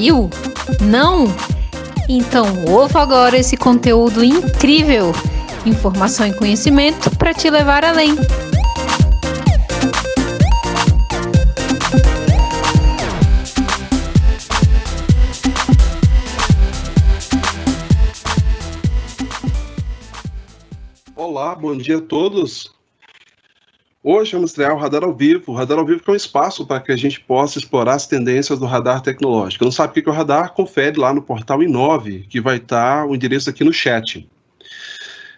Viu? Não? Então ouça agora esse conteúdo incrível. Informação e conhecimento para te levar além. Olá, bom dia a todos. Hoje vamos estrear o Radar ao Vivo. O Radar ao Vivo é um espaço para que a gente possa explorar as tendências do radar tecnológico. Não sabe o que é o radar? Confere lá no portal Inove, que vai estar o endereço aqui no chat.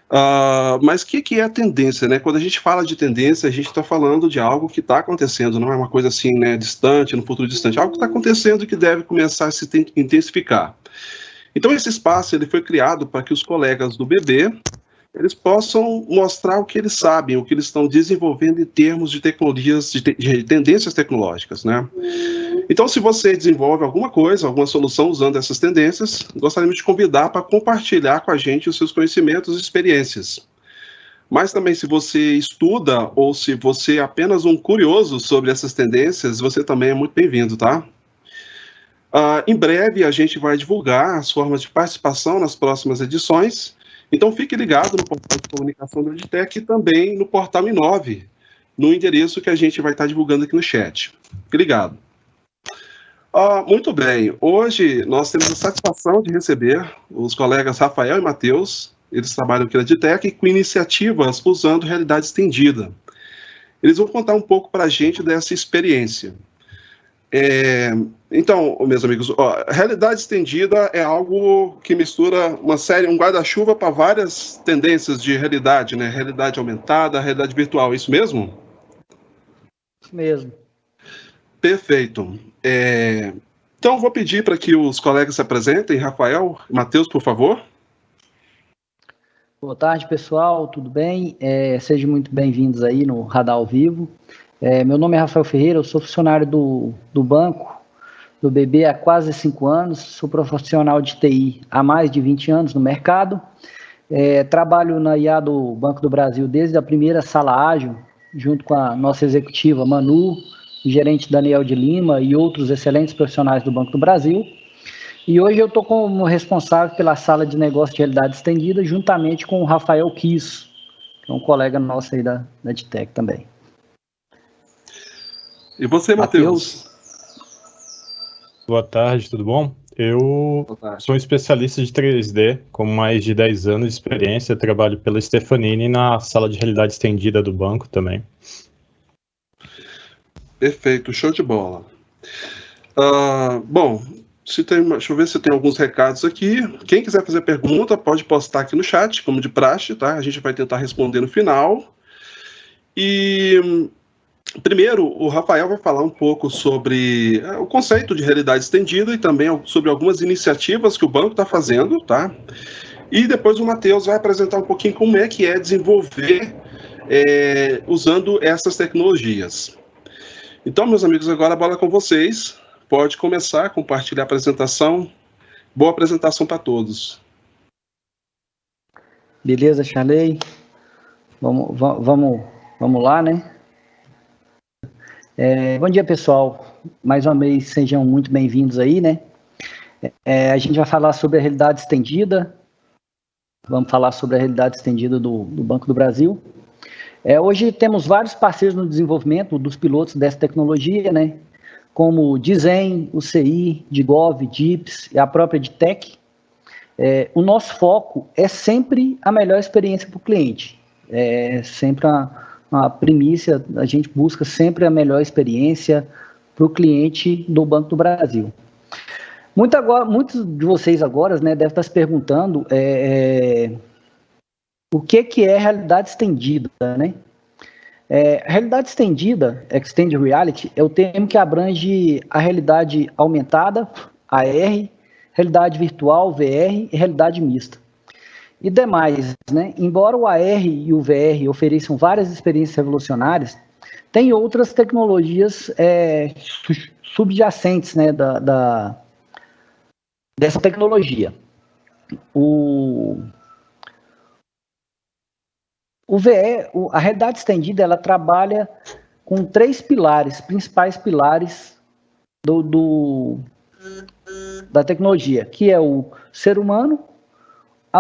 Uh, mas o que, que, é a tendência? Né? Quando a gente fala de tendência, a gente está falando de algo que está acontecendo, não é uma coisa assim né, distante, no futuro distante, algo que está acontecendo e que deve começar a se intensificar. Então, esse espaço ele foi criado para que os colegas do BB eles possam mostrar o que eles sabem, o que eles estão desenvolvendo em termos de tecnologias, de, te, de, tendências tecnológicas, né? Então, se você desenvolve alguma coisa, alguma solução usando essas tendências, gostaríamos de convidar para compartilhar com a gente os seus conhecimentos e experiências. Mas também, se você estuda ou se você é apenas um curioso sobre essas tendências, você também é muito bem-vindo, tá? Uh, em breve, a gente vai divulgar as formas de participação nas próximas edições então fique ligado no portal de comunicação do Edtech e também no portal Inove, no endereço que a gente vai estar divulgando aqui no chat. Fique ligado. Ah, muito bem, hoje nós temos a satisfação de receber os colegas Rafael e Matheus, eles trabalham aqui na Edtech com iniciativas usando realidade estendida. Eles vão contar um pouco para a gente dessa experiência. É, então, meus amigos, ó, realidade estendida é algo que mistura uma série, um guarda-chuva para várias tendências de realidade, né? Realidade aumentada, realidade virtual, é isso mesmo? Isso mesmo. Perfeito. É, então, vou pedir para que os colegas se apresentem. Rafael, Matheus, por favor. Boa tarde, pessoal, tudo bem? É, sejam muito bem-vindos aí no Radar ao Vivo. É, meu nome é Rafael Ferreira, eu sou funcionário do, do banco, do BB há quase cinco anos, sou profissional de TI há mais de 20 anos no mercado, é, trabalho na IA do Banco do Brasil desde a primeira sala ágil, junto com a nossa executiva Manu, gerente Daniel de Lima e outros excelentes profissionais do Banco do Brasil. E hoje eu estou como responsável pela sala de negócio de realidade estendida, juntamente com o Rafael Kiss, que é um colega nosso aí da, da DTEC também. E você, Matheus? Boa tarde, tudo bom? Eu sou um especialista de 3D, com mais de 10 anos de experiência, trabalho pela Stefanini na sala de realidade estendida do banco também. Perfeito, show de bola. Uh, bom, se tem, deixa eu ver se tem alguns recados aqui. Quem quiser fazer pergunta, pode postar aqui no chat, como de praxe, tá? A gente vai tentar responder no final. E Primeiro, o Rafael vai falar um pouco sobre é, o conceito de realidade estendida e também sobre algumas iniciativas que o banco está fazendo, tá? E depois o Matheus vai apresentar um pouquinho como é que é desenvolver é, usando essas tecnologias. Então, meus amigos, agora a bola é com vocês. Pode começar compartilhar a apresentação. Boa apresentação para todos. Beleza, Charley? Vamos, vamos, vamos lá, né? É, bom dia, pessoal. Mais uma vez, sejam muito bem-vindos aí, né? É, a gente vai falar sobre a realidade estendida. Vamos falar sobre a realidade estendida do, do Banco do Brasil. É, hoje temos vários parceiros no desenvolvimento dos pilotos dessa tecnologia, né? Como o Dizen, o CI, Digov, DIPS e a própria DTEC. É, o nosso foco é sempre a melhor experiência para o cliente. É sempre a, a primícia, a gente busca sempre a melhor experiência para o cliente do Banco do Brasil. Muito agora, muitos de vocês agora né, devem estar se perguntando é, é, o que, que é realidade estendida, né? É, realidade estendida, Extended Reality, é o termo que abrange a realidade aumentada, AR, realidade virtual, VR e realidade mista e demais. Né? Embora o AR e o VR ofereçam várias experiências revolucionárias, tem outras tecnologias é, subjacentes né, da, da, dessa tecnologia. O, o VR, a realidade estendida, ela trabalha com três pilares, principais pilares do, do, da tecnologia, que é o ser humano,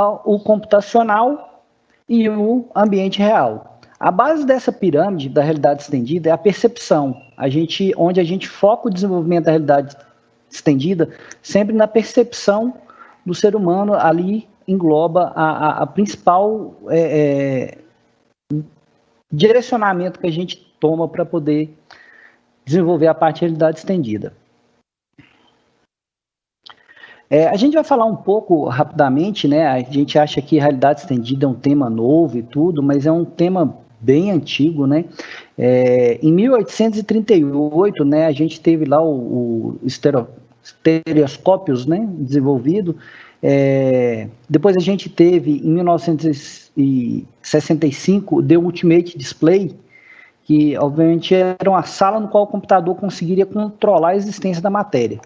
o computacional e o ambiente real. A base dessa pirâmide da realidade estendida é a percepção, a gente, onde a gente foca o desenvolvimento da realidade estendida sempre na percepção do ser humano, ali engloba a, a, a principal é, é, direcionamento que a gente toma para poder desenvolver a parte de realidade estendida. É, a gente vai falar um pouco rapidamente, né? A gente acha que realidade estendida é um tema novo e tudo, mas é um tema bem antigo, né? É, em 1838, né, a gente teve lá o, o estereoscópios, né, desenvolvido. É, depois a gente teve, em 1965, o The Ultimate Display, que obviamente era uma sala no qual o computador conseguiria controlar a existência da matéria.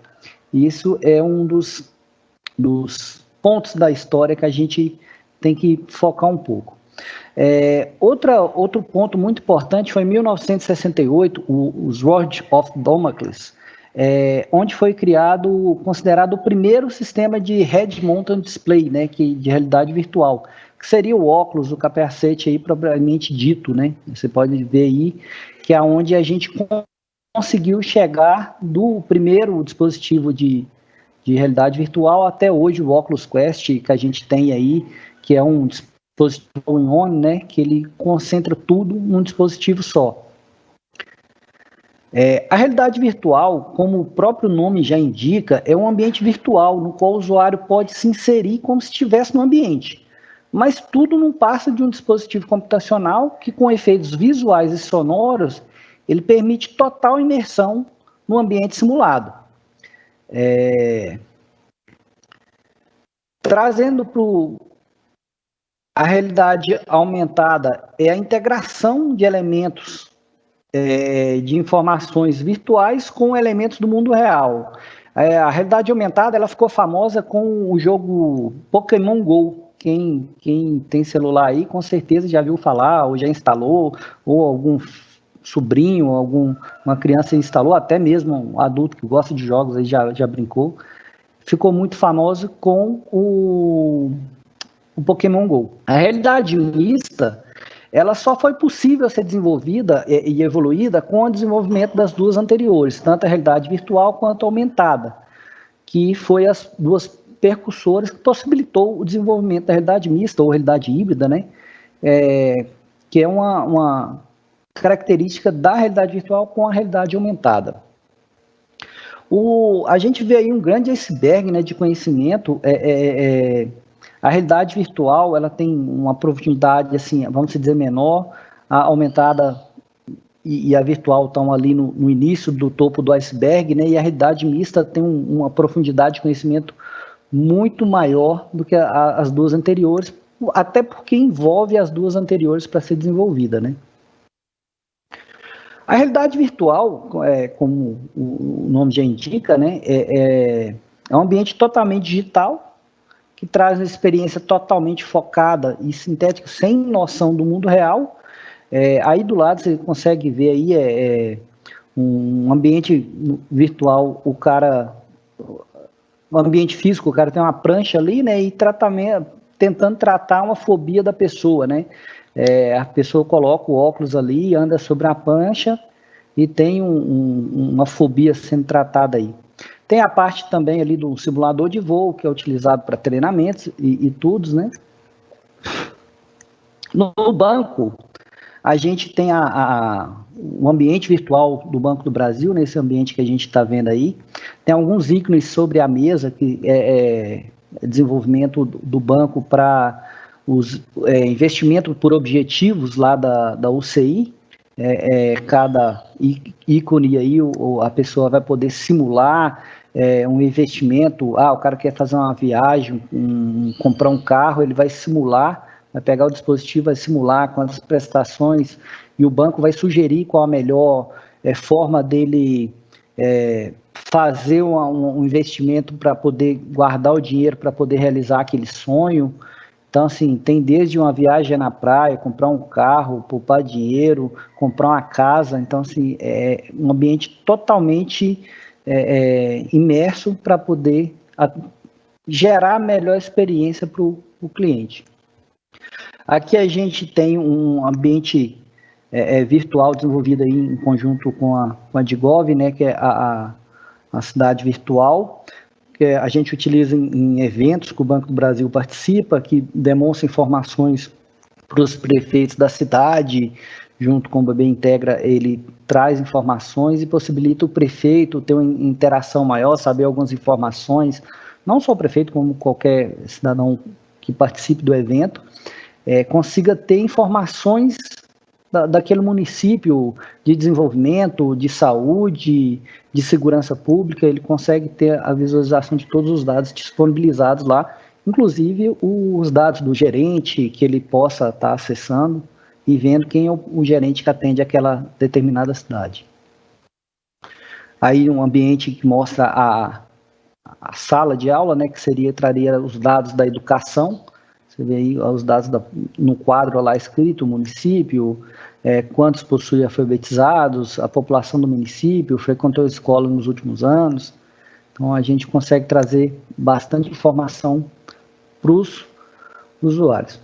Isso é um dos dos pontos da história que a gente tem que focar um pouco. É, outra, outro ponto muito importante foi em 1968, o, o Sword of Damocles, é, onde foi criado, considerado o primeiro sistema de Head Mounted Display, né, que, de realidade virtual, que seria o óculos, o capacete aí propriamente dito, né? Você pode ver aí que é onde a gente conseguiu chegar do primeiro dispositivo de de realidade virtual até hoje o Oculus Quest que a gente tem aí, que é um dispositivo em on, né, que ele concentra tudo num dispositivo só. É, a realidade virtual, como o próprio nome já indica, é um ambiente virtual no qual o usuário pode se inserir como se estivesse no ambiente. Mas tudo não passa de um dispositivo computacional que, com efeitos visuais e sonoros, ele permite total imersão no ambiente simulado. É, trazendo para a realidade aumentada é a integração de elementos é, de informações virtuais com elementos do mundo real. É, a realidade aumentada ela ficou famosa com o jogo Pokémon Go. Quem, quem tem celular aí com certeza já viu falar, ou já instalou, ou algum sobrinho, alguma criança instalou, até mesmo um adulto que gosta de jogos aí já, já brincou, ficou muito famoso com o, o Pokémon GO. A realidade mista, ela só foi possível ser desenvolvida e, e evoluída com o desenvolvimento das duas anteriores, tanto a realidade virtual quanto a aumentada, que foi as duas percussoras que possibilitou o desenvolvimento da realidade mista ou realidade híbrida, né? É, que é uma, uma característica da realidade virtual com a realidade aumentada. O, a gente vê aí um grande iceberg né, de conhecimento. É, é, é, a realidade virtual ela tem uma profundidade, assim, vamos dizer, menor. A aumentada e, e a virtual estão ali no, no, início do topo do iceberg, né, e a realidade mista tem um, uma profundidade de conhecimento muito maior do que a, as duas anteriores, até porque envolve as duas anteriores para ser desenvolvida, né? A realidade virtual, é, como o nome já indica, né, é, é, é um ambiente totalmente digital, que traz uma experiência totalmente focada e sintética, sem noção do mundo real. É, aí do lado você consegue ver aí é, é um ambiente virtual, o cara, o ambiente físico, o cara tem uma prancha ali, né, e tratamento, tentando tratar uma fobia da pessoa, né. É, a pessoa coloca o óculos ali, anda sobre a pancha e tem um, um, uma fobia sendo tratada aí. Tem a parte também ali do simulador de voo, que é utilizado para treinamentos e, e tudo, né? No, no banco, a gente tem a, a, o ambiente virtual do Banco do Brasil, nesse ambiente que a gente está vendo aí. Tem alguns ícones sobre a mesa, que é, é desenvolvimento do, do banco para os é, investimento por objetivos lá da, da UCI, é, é, cada ícone aí o, a pessoa vai poder simular é, um investimento. Ah, o cara quer fazer uma viagem, um, comprar um carro, ele vai simular, vai pegar o dispositivo, vai simular quantas prestações e o banco vai sugerir qual a melhor é, forma dele é, fazer um, um investimento para poder guardar o dinheiro para poder realizar aquele sonho. Então, assim, tem desde uma viagem na praia, comprar um carro, poupar dinheiro, comprar uma casa. Então, assim, é um ambiente totalmente é, é, imerso para poder a, gerar a melhor experiência para o cliente. Aqui a gente tem um ambiente é, é, virtual desenvolvido aí em conjunto com a, com a Digov, né, que é a, a, a cidade virtual, que a gente utiliza em, eventos que o Banco do Brasil participa, que demonstra informações para os prefeitos da cidade, junto com o BB Integra, ele traz informações e possibilita o prefeito ter uma interação maior, saber algumas informações, não só o prefeito, como qualquer cidadão que participe do evento, é, consiga ter informações da, daquele município de desenvolvimento, de saúde, de segurança pública, ele consegue ter a visualização de todos os dados disponibilizados lá, inclusive os dados do gerente que ele possa estar acessando e vendo quem é o, o gerente que atende aquela determinada cidade. Aí um ambiente que mostra a, a sala de aula, né, que seria traria os dados da educação. Você vê aí os dados da, no quadro lá escrito, município, é, quantos possui alfabetizados, a população do município, frequentou a escola nos últimos anos. Então a gente consegue trazer bastante informação para os usuários.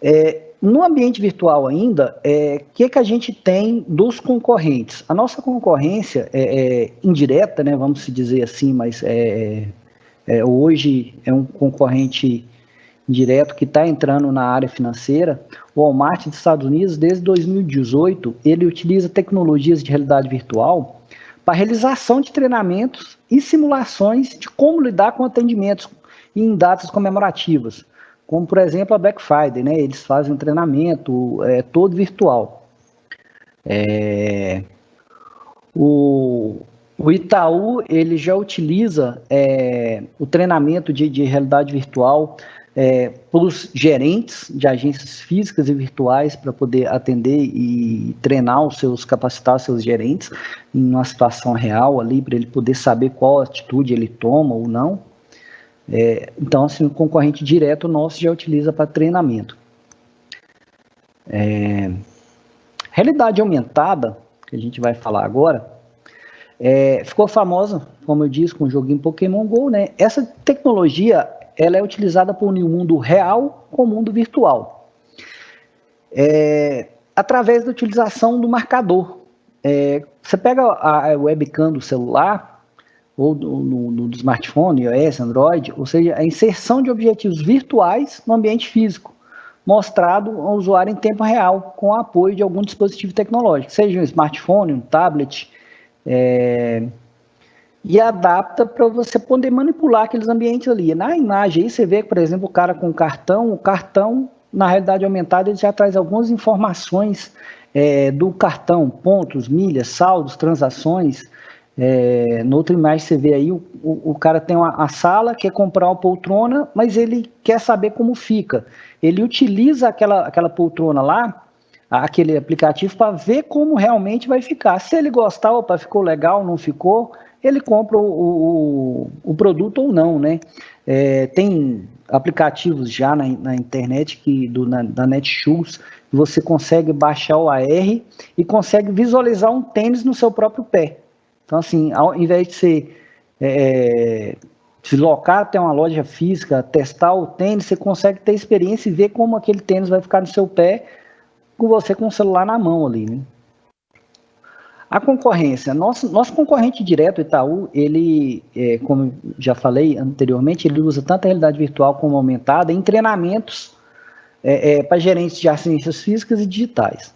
É, no ambiente virtual ainda, o é, que, que a gente tem dos concorrentes? A nossa concorrência é, é indireta, né, vamos dizer assim, mas é, é, hoje é um concorrente direto que está entrando na área financeira, o Walmart dos Estados Unidos, desde 2018, ele utiliza tecnologias de realidade virtual para realização de treinamentos e simulações de como lidar com atendimentos em datas comemorativas, como por exemplo a Black Friday, né? Eles fazem um treinamento é, todo virtual. É, o, o Itaú ele já utiliza é, o treinamento de, de realidade virtual é, para os gerentes de agências físicas e virtuais para poder atender e treinar os seus, capacitar os seus gerentes em uma situação real ali, para ele poder saber qual atitude ele toma ou não. É, então, assim, o concorrente direto nosso já utiliza para treinamento. É, realidade aumentada, que a gente vai falar agora, é, ficou famosa, como eu disse, com o joguinho Pokémon GO, né? Essa tecnologia ela é utilizada por um mundo real com o mundo virtual. É, através da utilização do marcador. É, você pega a, webcam do celular ou do, do smartphone, iOS, Android, ou seja, a inserção de objetivos virtuais no ambiente físico, mostrado ao usuário em tempo real, com o apoio de algum dispositivo tecnológico, seja um smartphone, um tablet, é, e adapta para você poder manipular aqueles ambientes ali. Na imagem aí você vê, por exemplo, o cara com cartão, o cartão, na realidade aumentada, ele já traz algumas informações é, do cartão, pontos, milhas, saldos, transações. É, na outra imagem você vê aí, o, o, o cara tem uma, a sala, quer comprar uma poltrona, mas ele quer saber como fica. Ele utiliza aquela, aquela poltrona lá, aquele aplicativo, para ver como realmente vai ficar. Se ele gostar, opa, ficou legal, não ficou, ele compra o, o, o produto ou não, né? É, tem aplicativos já na, na internet que do, na, da Netshoes você consegue baixar o AR e consegue visualizar um tênis no seu próprio pé. Então, assim, ao invés de você é, deslocar até uma loja física, testar o tênis, você consegue ter experiência e ver como aquele tênis vai ficar no seu pé com você com o celular na mão ali, né? A concorrência, nosso, nosso concorrente direto, Itaú, ele, é, como já falei anteriormente, ele usa tanto a realidade virtual como aumentada em treinamentos é, é, para gerentes de ciências físicas e digitais.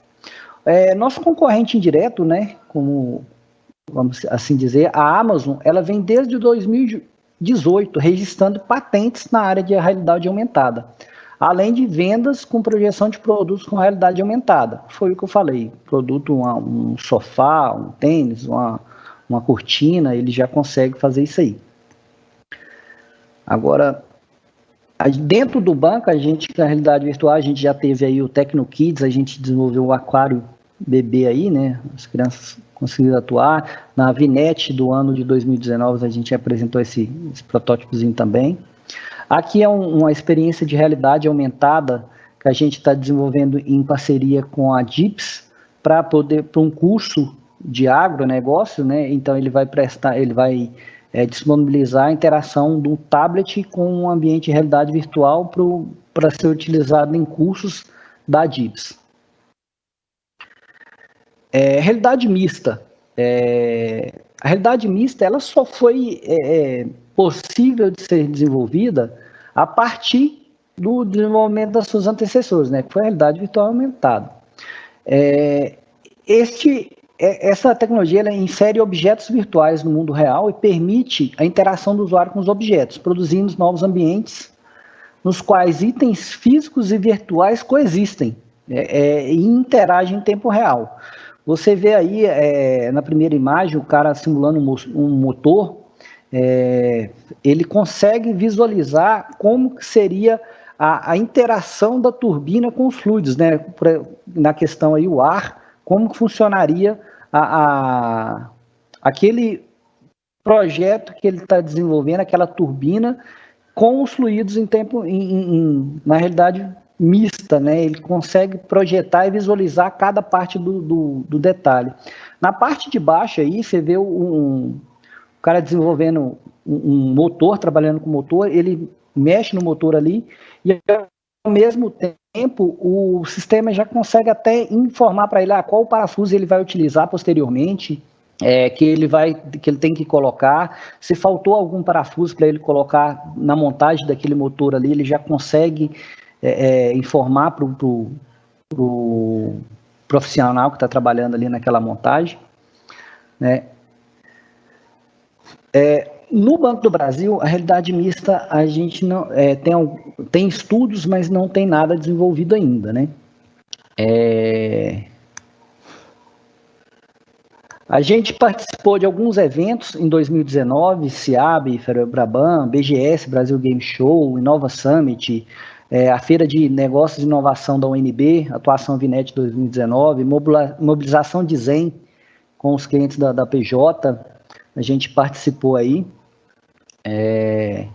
É, nosso concorrente indireto, né, como vamos assim dizer, a Amazon, ela vem desde 2018 registrando patentes na área de realidade aumentada além de vendas com projeção de produtos com realidade aumentada. Foi o que eu falei, produto, um sofá, um tênis, uma, uma cortina, ele já consegue fazer isso aí. Agora, dentro do banco, a gente, na realidade virtual, a gente já teve aí o Tecno Kids, a gente desenvolveu o aquário bebê aí, né, as crianças conseguiram atuar. Na Vinete do ano de 2019, a gente apresentou esse, esse protótipozinho também. Aqui é um, uma experiência de realidade aumentada que a gente está desenvolvendo em parceria com a DIPS para poder para um curso de agronegócio, né? Então ele vai prestar, ele vai é, disponibilizar a interação do tablet com um ambiente de realidade virtual para ser utilizado em cursos da DIBS. É, realidade mista. É, a realidade mista ela só foi é, é, possível de ser desenvolvida a partir do desenvolvimento das suas antecessores, né, que foi a realidade virtual aumentada. É, este, é, essa tecnologia ela insere objetos virtuais no mundo real e permite a interação do usuário com os objetos, produzindo novos ambientes nos quais itens físicos e virtuais coexistem é, é, e interagem em tempo real. Você vê aí é, na primeira imagem o cara simulando um motor, é, ele consegue visualizar como seria a, a, interação da turbina com os fluidos, né? Na questão aí o ar, como funcionaria a, a aquele projeto que ele está desenvolvendo, aquela turbina com os fluidos em tempo, em, em, na realidade mista, né? Ele consegue projetar e visualizar cada parte do, do, do detalhe. Na parte de baixo aí, você vê um, um cara desenvolvendo um, motor, trabalhando com motor, ele mexe no motor ali e ao mesmo tempo o sistema já consegue até informar para ele ah, qual parafuso ele vai utilizar posteriormente, é, que ele vai, que ele tem que colocar. Se faltou algum parafuso para ele colocar na montagem daquele motor ali, ele já consegue é, é, informar para o pro profissional que está trabalhando ali naquela montagem. Né? É, no Banco do Brasil, a realidade mista, a gente não é, tem, tem estudos, mas não tem nada desenvolvido ainda, né? É, a gente participou de alguns eventos em 2019, CIAB, Ferobraban, BGS, Brasil Game Show, Inova Summit, é, a Feira de Negócios e Inovação da UNB, Atuação Vinete 2019, mobilização de Zen com os clientes da, da PJ, a gente participou aí. É...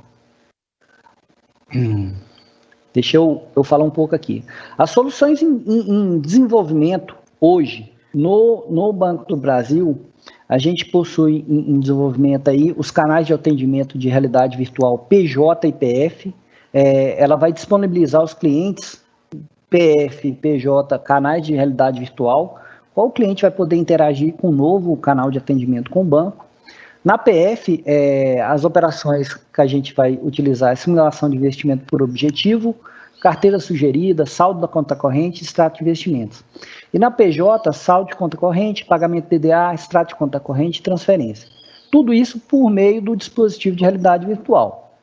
Deixa eu, eu falar um pouco aqui. As soluções em, em, em desenvolvimento hoje no, no Banco do Brasil, a gente possui em, em, desenvolvimento aí os canais de atendimento de realidade virtual PJ e PF. É, ela vai disponibilizar aos clientes PF, PJ, canais de realidade virtual, qual o cliente vai poder interagir com o novo canal de atendimento com o banco. Na PF, é, as operações que a gente vai utilizar é simulação de investimento por objetivo, carteira sugerida, saldo da conta corrente, extrato de investimentos. E na PJ, saldo de conta corrente, pagamento DDA, extrato de conta corrente transferência. Tudo isso por meio do dispositivo de realidade virtual.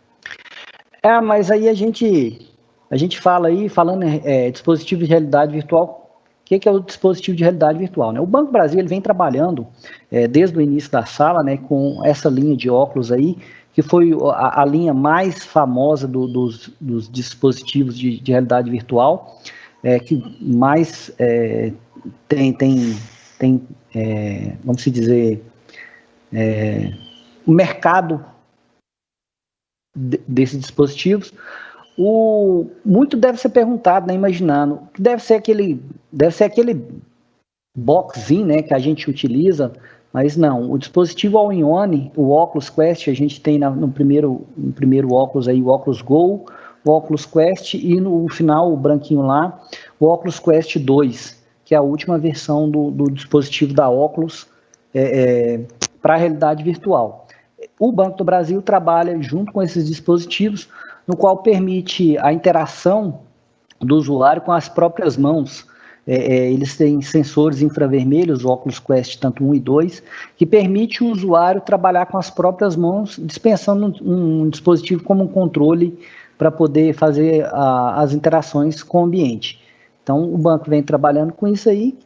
É, mas aí a gente, a gente fala aí, falando é, dispositivo de realidade virtual, que, que, é o dispositivo de realidade virtual? Né? O Banco Brasil ele vem trabalhando é, desde o início da sala né, com essa linha de óculos aí, que foi a, a linha mais famosa do, dos, dos, dispositivos de, de realidade virtual, é, que mais é, tem, tem, tem é, vamos dizer, é, o mercado de, desses dispositivos. O, muito deve ser perguntado, né, imaginando, deve ser aquele, deve ser aquele boxzinho, né, que a gente utiliza mas não, o dispositivo all-in-one, o Oculus Quest, a gente tem na, no, primeiro, no primeiro óculos aí o Oculus Go, o Oculus Quest e no final, o branquinho lá, o Oculus Quest 2, que é a última versão do, do dispositivo da Oculus é, é, para a realidade virtual. O Banco do Brasil trabalha junto com esses dispositivos, no qual permite a interação do usuário com as próprias mãos, é, é, eles têm sensores infravermelhos, Oculus Quest tanto 1 e 2, que permite o usuário trabalhar com as próprias mãos, dispensando um, um dispositivo como um controle para poder fazer a, as interações com o ambiente. Então, o banco vem trabalhando com isso aí,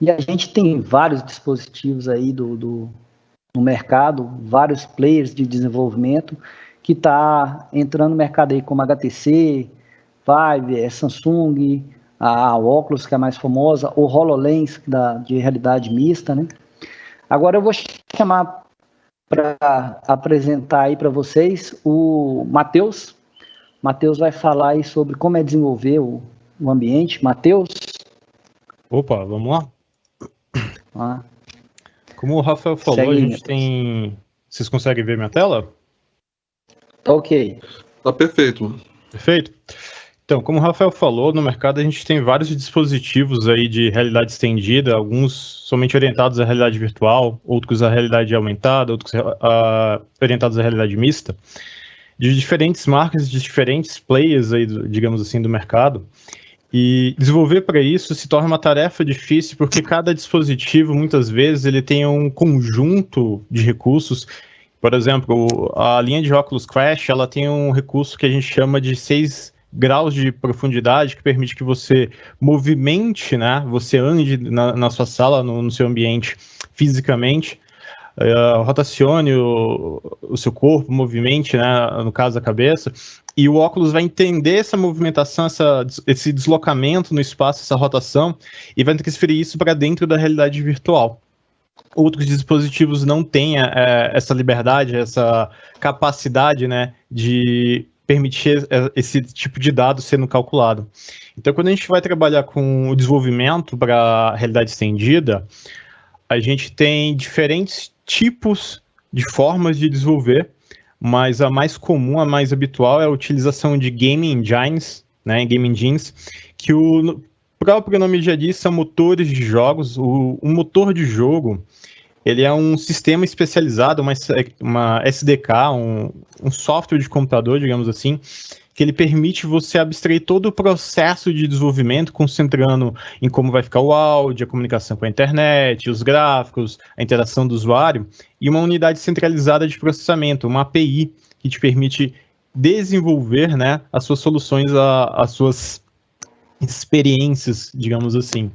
e a gente tem vários dispositivos aí do, do no mercado, vários players de desenvolvimento que está entrando no mercado aí como HTC, Vive, é Samsung, a, óculos, que é a mais famosa, o HoloLens, da, de realidade mista, né? Agora eu vou chamar para apresentar aí para vocês o Matheus. Matheus vai falar aí sobre como é desenvolver o, o ambiente. Matheus? Opa, vamos lá? Ah. Como o Rafael falou, Segue a gente tem. Vocês conseguem ver minha tela? Ok. Tá perfeito. Perfeito. Então, como o Rafael falou, no mercado a gente tem vários dispositivos aí de realidade estendida, alguns somente orientados à realidade virtual, outros à realidade aumentada, outros uh, orientados à realidade mista, de diferentes marcas, de diferentes players aí, digamos assim, do mercado. E desenvolver para isso se torna uma tarefa difícil porque cada dispositivo, muitas vezes, ele tem um conjunto de recursos. Por exemplo, a linha de óculos Crash, ela tem um recurso que a gente chama de 6 graus de profundidade que permite que você movimente, né? Você ande na, na sua sala, no, no seu ambiente fisicamente, uh, rotacione o, o, seu corpo, movimente, né? No caso, a cabeça, e o óculos vai entender essa movimentação, essa, esse deslocamento no espaço, essa rotação, e vai transferir isso para dentro da realidade virtual. Outros dispositivos não têm é, essa liberdade, essa capacidade né, de permitir esse tipo de dado sendo calculado. Então, quando a gente vai trabalhar com o desenvolvimento para realidade estendida, a gente tem diferentes tipos de formas de desenvolver mas a mais comum, a mais habitual é a utilização de game engines, né, game engines, que o próprio nome já diz, são motores de jogos. O, motor de jogo, ele é um sistema especializado, uma, uma SDK, um, um software de computador, digamos assim, que ele permite você abstrair todo o processo de desenvolvimento, concentrando em como vai ficar o áudio, a comunicação com a internet, os gráficos, a interação do usuário, e uma unidade centralizada de processamento, uma API, que te permite desenvolver né, as suas soluções, a, as suas experiências, digamos assim.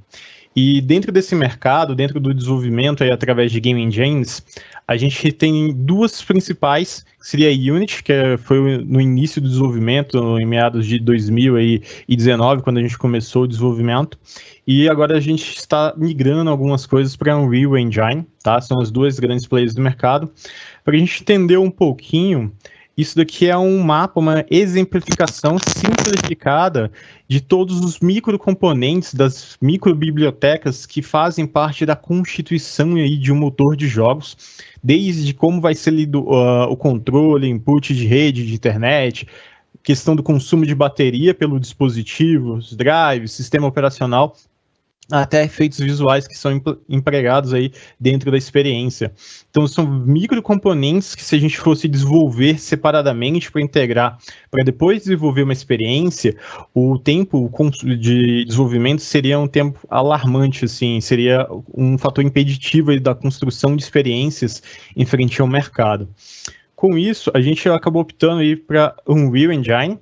E dentro desse mercado, dentro do desenvolvimento aí, através de game engines, a gente tem duas principais, que seria a Unity, que é, foi no início do desenvolvimento, em meados de 2019, quando a gente começou o desenvolvimento, e agora a gente está migrando algumas coisas para Unreal Engine, tá? São as duas grandes players do mercado, para a gente entender um pouquinho isso daqui é um mapa, uma exemplificação simplificada de todos os microcomponentes das microbibliotecas que fazem parte da constituição aí de um motor de jogos, desde como vai ser lido uh, o controle, input de rede, de internet, questão do consumo de bateria pelo dispositivo, os drives, sistema operacional, até efeitos visuais que são empregados aí dentro da experiência. Então são microcomponentes que se a gente fosse desenvolver separadamente para integrar, para depois desenvolver uma experiência, o tempo de desenvolvimento seria um tempo alarmante, assim, seria um fator impeditivo da construção de experiências em frente ao mercado. Com isso, a gente acabou optando aí para Unreal Engine,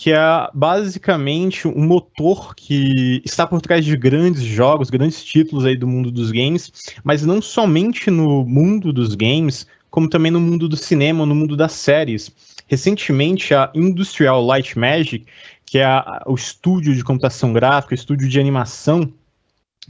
que é basicamente um motor que está por trás de grandes jogos, grandes títulos aí do mundo dos games, mas não somente no mundo dos games, como também no mundo do cinema, no mundo das séries. Recentemente, a Industrial Light Magic, que é a, o estúdio de computação gráfica, o estúdio de animação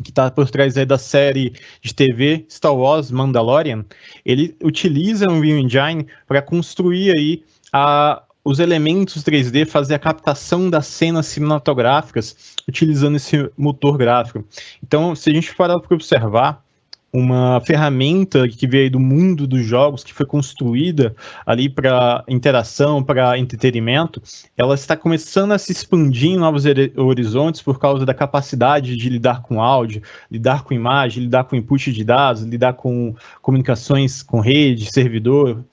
que está por trás da série de TV Star Wars Mandalorian, ele utiliza o Unreal Engine para construir aí a, os elementos 3D, fazer a captação das cenas cinematográficas utilizando esse motor gráfico. Então, se a gente parar para observar, uma ferramenta que veio do mundo dos jogos, que foi construída ali para interação, para entretenimento, ela está começando a se expandir em novos horizontes por causa da capacidade de lidar com áudio, lidar com imagem, lidar com input de dados, lidar com comunicações com rede, servidor.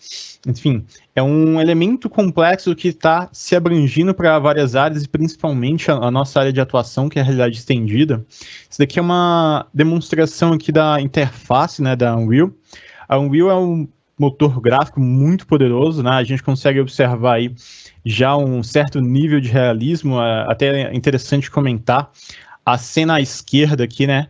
Enfim, é um elemento complexo que está se abrangindo para várias áreas e principalmente a, a, nossa área de atuação, que é a realidade estendida. Isso daqui é uma demonstração aqui da interface né, da Unreal. A Unreal é um motor gráfico muito poderoso, né? A gente consegue observar aí já um certo nível de realismo, é até interessante comentar. A cena à esquerda aqui, né?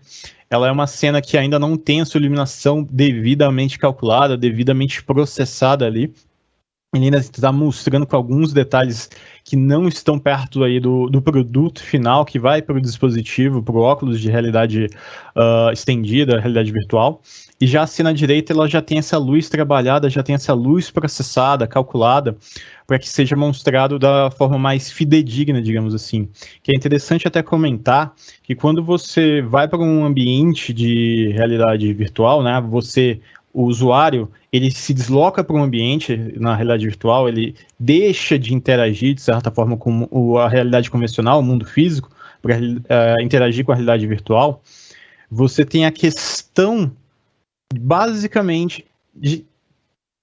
ela é uma cena que ainda não tem a sua iluminação devidamente calculada, devidamente processada ali. Ele ainda está mostrando com alguns detalhes que não estão perto aí do, do produto final que vai para o dispositivo, para o óculos de realidade uh, estendida, realidade virtual. E já assim na direita ela já tem essa luz trabalhada, já tem essa luz processada, calculada, para que seja mostrado da forma mais fidedigna, digamos assim. Que é interessante até comentar que quando você vai para um ambiente de realidade virtual, né, você o usuário ele se desloca para um ambiente na realidade virtual, ele deixa de interagir de certa forma com a realidade convencional, o mundo físico, para uh, interagir com a realidade virtual. Você tem a questão, basicamente, de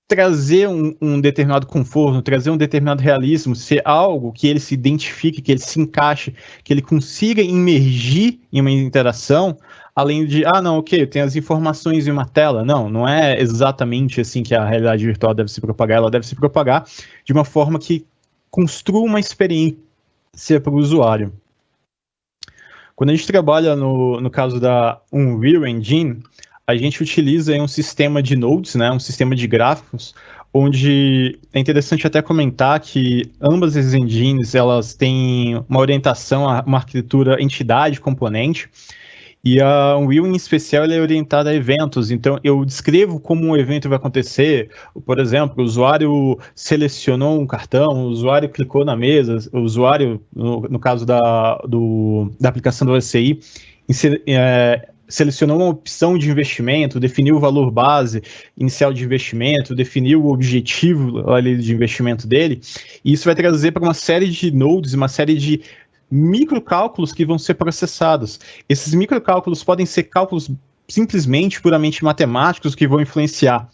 trazer um, um, determinado conforto, trazer um determinado realismo, ser algo que ele se identifique, que ele se encaixe, que ele consiga emergir em uma interação, além de, ah, não, ok, tenho as informações em uma tela. Não, não é exatamente assim que a realidade virtual deve se propagar. Ela deve se propagar de uma forma que construa uma experiência para o usuário. Quando a gente trabalha no, no caso da Unreal Engine, a gente utiliza um sistema de nodes, né, um sistema de gráficos, onde é interessante até comentar que ambas as engines elas têm uma orientação uma arquitetura entidade-componente, e a Unreal, em especial, é orientada a eventos. Então, eu descrevo como um evento vai acontecer. Por exemplo, o usuário selecionou um cartão, o usuário clicou na mesa, o usuário, no, no caso da, do, da aplicação do OCI, é, selecionou uma opção de investimento, definiu o valor base inicial de investimento, definiu o objetivo ali de investimento dele, e isso vai trazer para uma série de nodes, uma série de microcálculos que vão ser processados. Esses microcálculos podem ser cálculos simplesmente puramente matemáticos que vão influenciar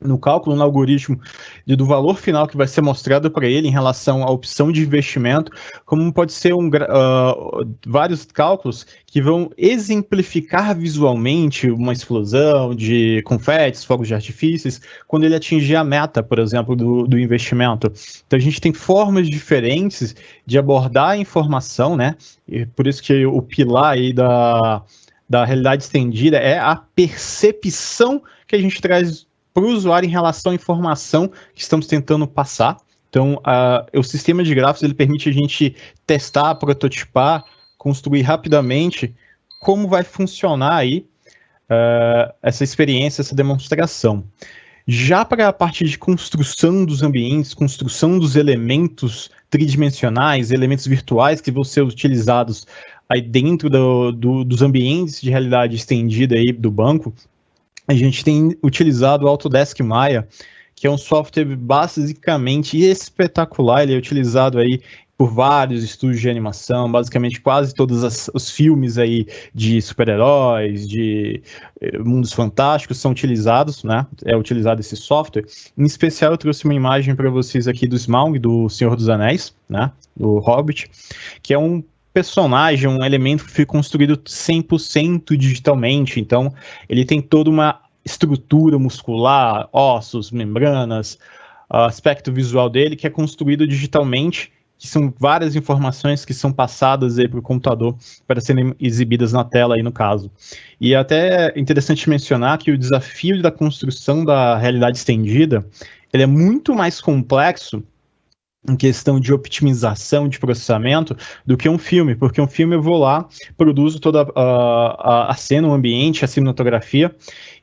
no cálculo, no algoritmo do valor final que vai ser mostrado para ele em relação à opção de investimento, como pode ser um, uh, vários cálculos que vão exemplificar visualmente uma explosão de confetes, fogos de artifícios, quando ele atingir a meta, por exemplo, do, do investimento. Então a gente tem formas diferentes de abordar a informação, né? E por isso que o pilar aí da, da realidade estendida é a percepção que a gente traz para o usuário em relação à informação que estamos tentando passar. Então, uh, o sistema de gráficos ele permite a gente testar, prototipar, construir rapidamente como vai funcionar aí uh, essa experiência, essa demonstração. Já para a parte de construção dos ambientes, construção dos elementos tridimensionais, elementos virtuais que vão ser utilizados aí dentro do, do, dos ambientes de realidade estendida aí do banco, a gente tem utilizado o Autodesk Maya, que é um software basicamente espetacular. Ele é utilizado aí por vários estúdios de animação, basicamente quase todos as, os filmes aí de super-heróis, de eh, mundos fantásticos são utilizados, né? É utilizado esse software. Em especial, eu trouxe uma imagem para vocês aqui do Smaug, do Senhor dos Anéis, né? Do Hobbit, que é um personagem, um elemento que foi construído 100% digitalmente, então ele tem toda uma estrutura muscular, ossos, membranas, aspecto visual dele que é construído digitalmente, que são várias informações que são passadas aí para o computador para serem exibidas na tela aí no caso. E até é interessante mencionar que o desafio da construção da realidade estendida ele é muito mais complexo em questão de optimização de processamento do que um filme, porque um filme eu vou lá, produzo toda a, a, a cena, o ambiente, a cinematografia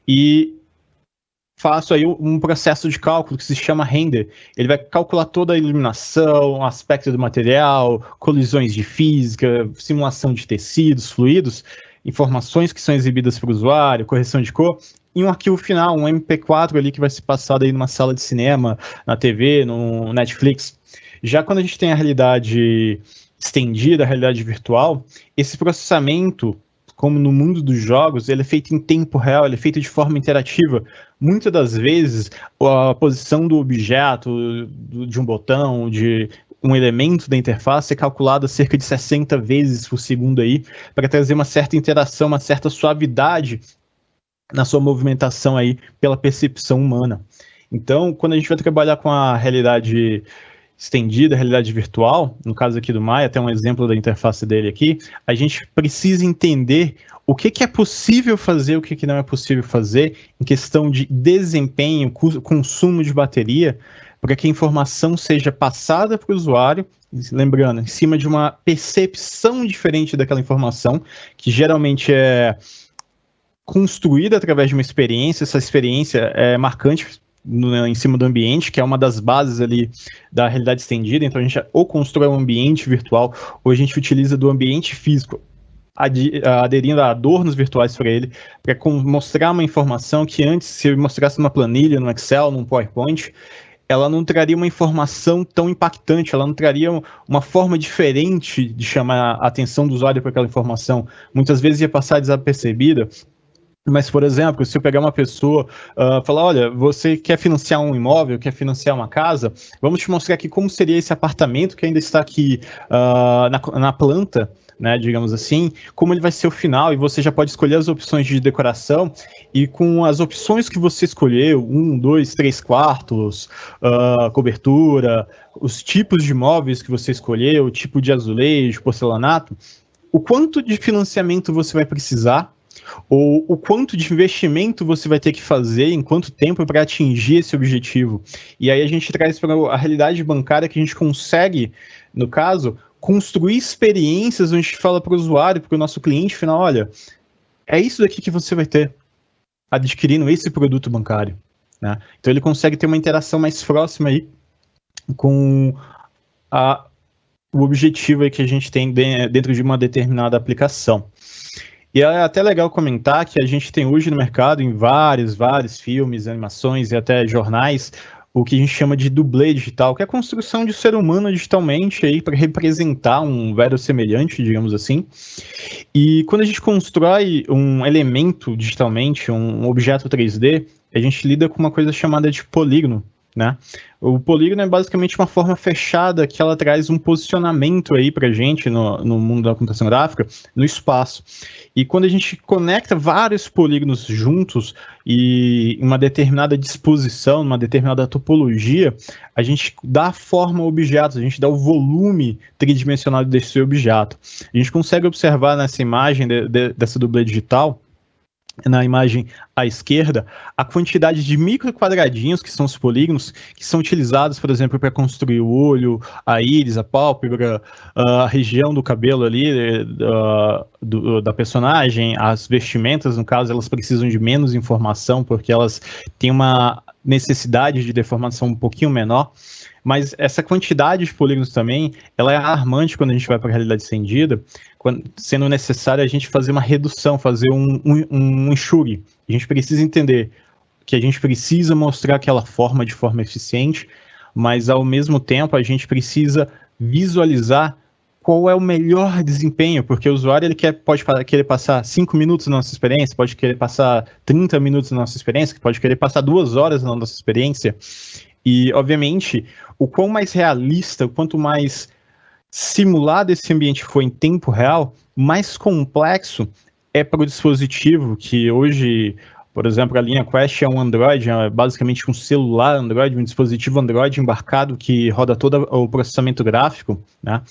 e faço aí um processo de cálculo que se chama render. Ele vai calcular toda a iluminação, aspecto do material, colisões de física, simulação de tecidos, fluidos, informações que são exibidas para o usuário, correção de cor, e um arquivo final, um MP4 ali que vai ser passado aí numa sala de cinema, na TV, no Netflix. Já quando a gente tem a realidade estendida, a realidade virtual, esse processamento, como no mundo dos jogos, ele é feito em tempo real, ele é feito de forma interativa. Muitas das vezes, a posição do objeto, de um botão, de um elemento da interface é calculada cerca de 60 vezes por segundo aí, para trazer uma certa interação, uma certa suavidade na sua movimentação aí pela percepção humana. Então, quando a gente vai trabalhar com a realidade estendida, realidade virtual, no caso aqui do Maia, até um exemplo da interface dele aqui, a gente precisa entender o que, que é possível fazer, o que, que não é possível fazer em questão de desempenho, consumo de bateria, para que a informação seja passada para o usuário, lembrando, em cima de uma percepção diferente daquela informação, que geralmente é construída através de uma experiência, essa experiência é marcante no, em cima do ambiente, que é uma das bases ali da realidade estendida. Então a gente ou constrói um ambiente virtual, ou a gente utiliza do ambiente físico, aderindo a adornos virtuais para ele, para mostrar uma informação que antes, se eu mostrasse numa planilha, no Excel, num PowerPoint, ela não traria uma informação tão impactante, ela não traria uma forma diferente de chamar a atenção do usuário para aquela informação. Muitas vezes ia passar desapercebida, mas, por exemplo, se eu pegar uma pessoa uh, falar, olha, você quer financiar um imóvel, quer financiar uma casa, vamos te mostrar aqui como seria esse apartamento que ainda está aqui uh, na, na planta, né, digamos assim, como ele vai ser o final, e você já pode escolher as opções de decoração, e com as opções que você escolheu, um, dois, três quartos, uh, cobertura, os tipos de móveis que você escolheu, o tipo de azulejo, porcelanato, o quanto de financiamento você vai precisar ou o quanto de investimento você vai ter que fazer, em quanto tempo para atingir esse objetivo. E aí a gente traz para a realidade bancária que a gente consegue, no caso, construir experiências onde a gente fala para o usuário, para o nosso cliente final, olha, é isso daqui que você vai ter adquirindo esse produto bancário. Né? Então ele consegue ter uma interação mais próxima aí com a, o objetivo aí que a gente tem dentro de uma determinada aplicação. E é até legal comentar que a gente tem hoje no mercado, em vários, vários filmes, animações e até jornais, o que a gente chama de dublê digital, que é a construção de ser humano digitalmente aí para representar um velho semelhante, digamos assim. E quando a gente constrói um elemento digitalmente, um objeto 3D, a gente lida com uma coisa chamada de polígono, né? O polígono é basicamente uma forma fechada que ela traz um posicionamento aí para gente no, no mundo da computação gráfica no espaço. E quando a gente conecta vários polígonos juntos e uma determinada disposição, uma determinada topologia, a gente dá forma ao objeto, a gente dá o volume tridimensional desse objeto. A gente consegue observar nessa imagem de, de, dessa dublê digital na imagem à esquerda, a quantidade de micro quadradinhos, que são os polígonos, que são utilizados, por exemplo, para construir o olho, a íris, a pálpebra, a região do cabelo ali uh, do, da personagem, as vestimentas, no caso, elas precisam de menos informação, porque elas têm uma necessidade de deformação um pouquinho menor mas essa quantidade de polígonos também, ela é alarmante quando a gente vai para a realidade estendida, quando, sendo necessário a gente fazer uma redução, fazer um, um, um enxugue. A gente precisa entender que a gente precisa mostrar aquela forma de forma eficiente, mas ao mesmo tempo a gente precisa visualizar qual é o melhor desempenho, porque o usuário ele quer, pode querer passar 5 minutos na nossa experiência, pode querer passar 30 minutos na nossa experiência, pode querer passar duas horas na nossa experiência. E, obviamente, o quão mais realista, quanto mais simulado esse ambiente for em tempo real, mais complexo é para o dispositivo, que hoje, por exemplo, a linha Quest é um Android, é basicamente um celular Android, um dispositivo Android embarcado que roda todo o processamento gráfico, né?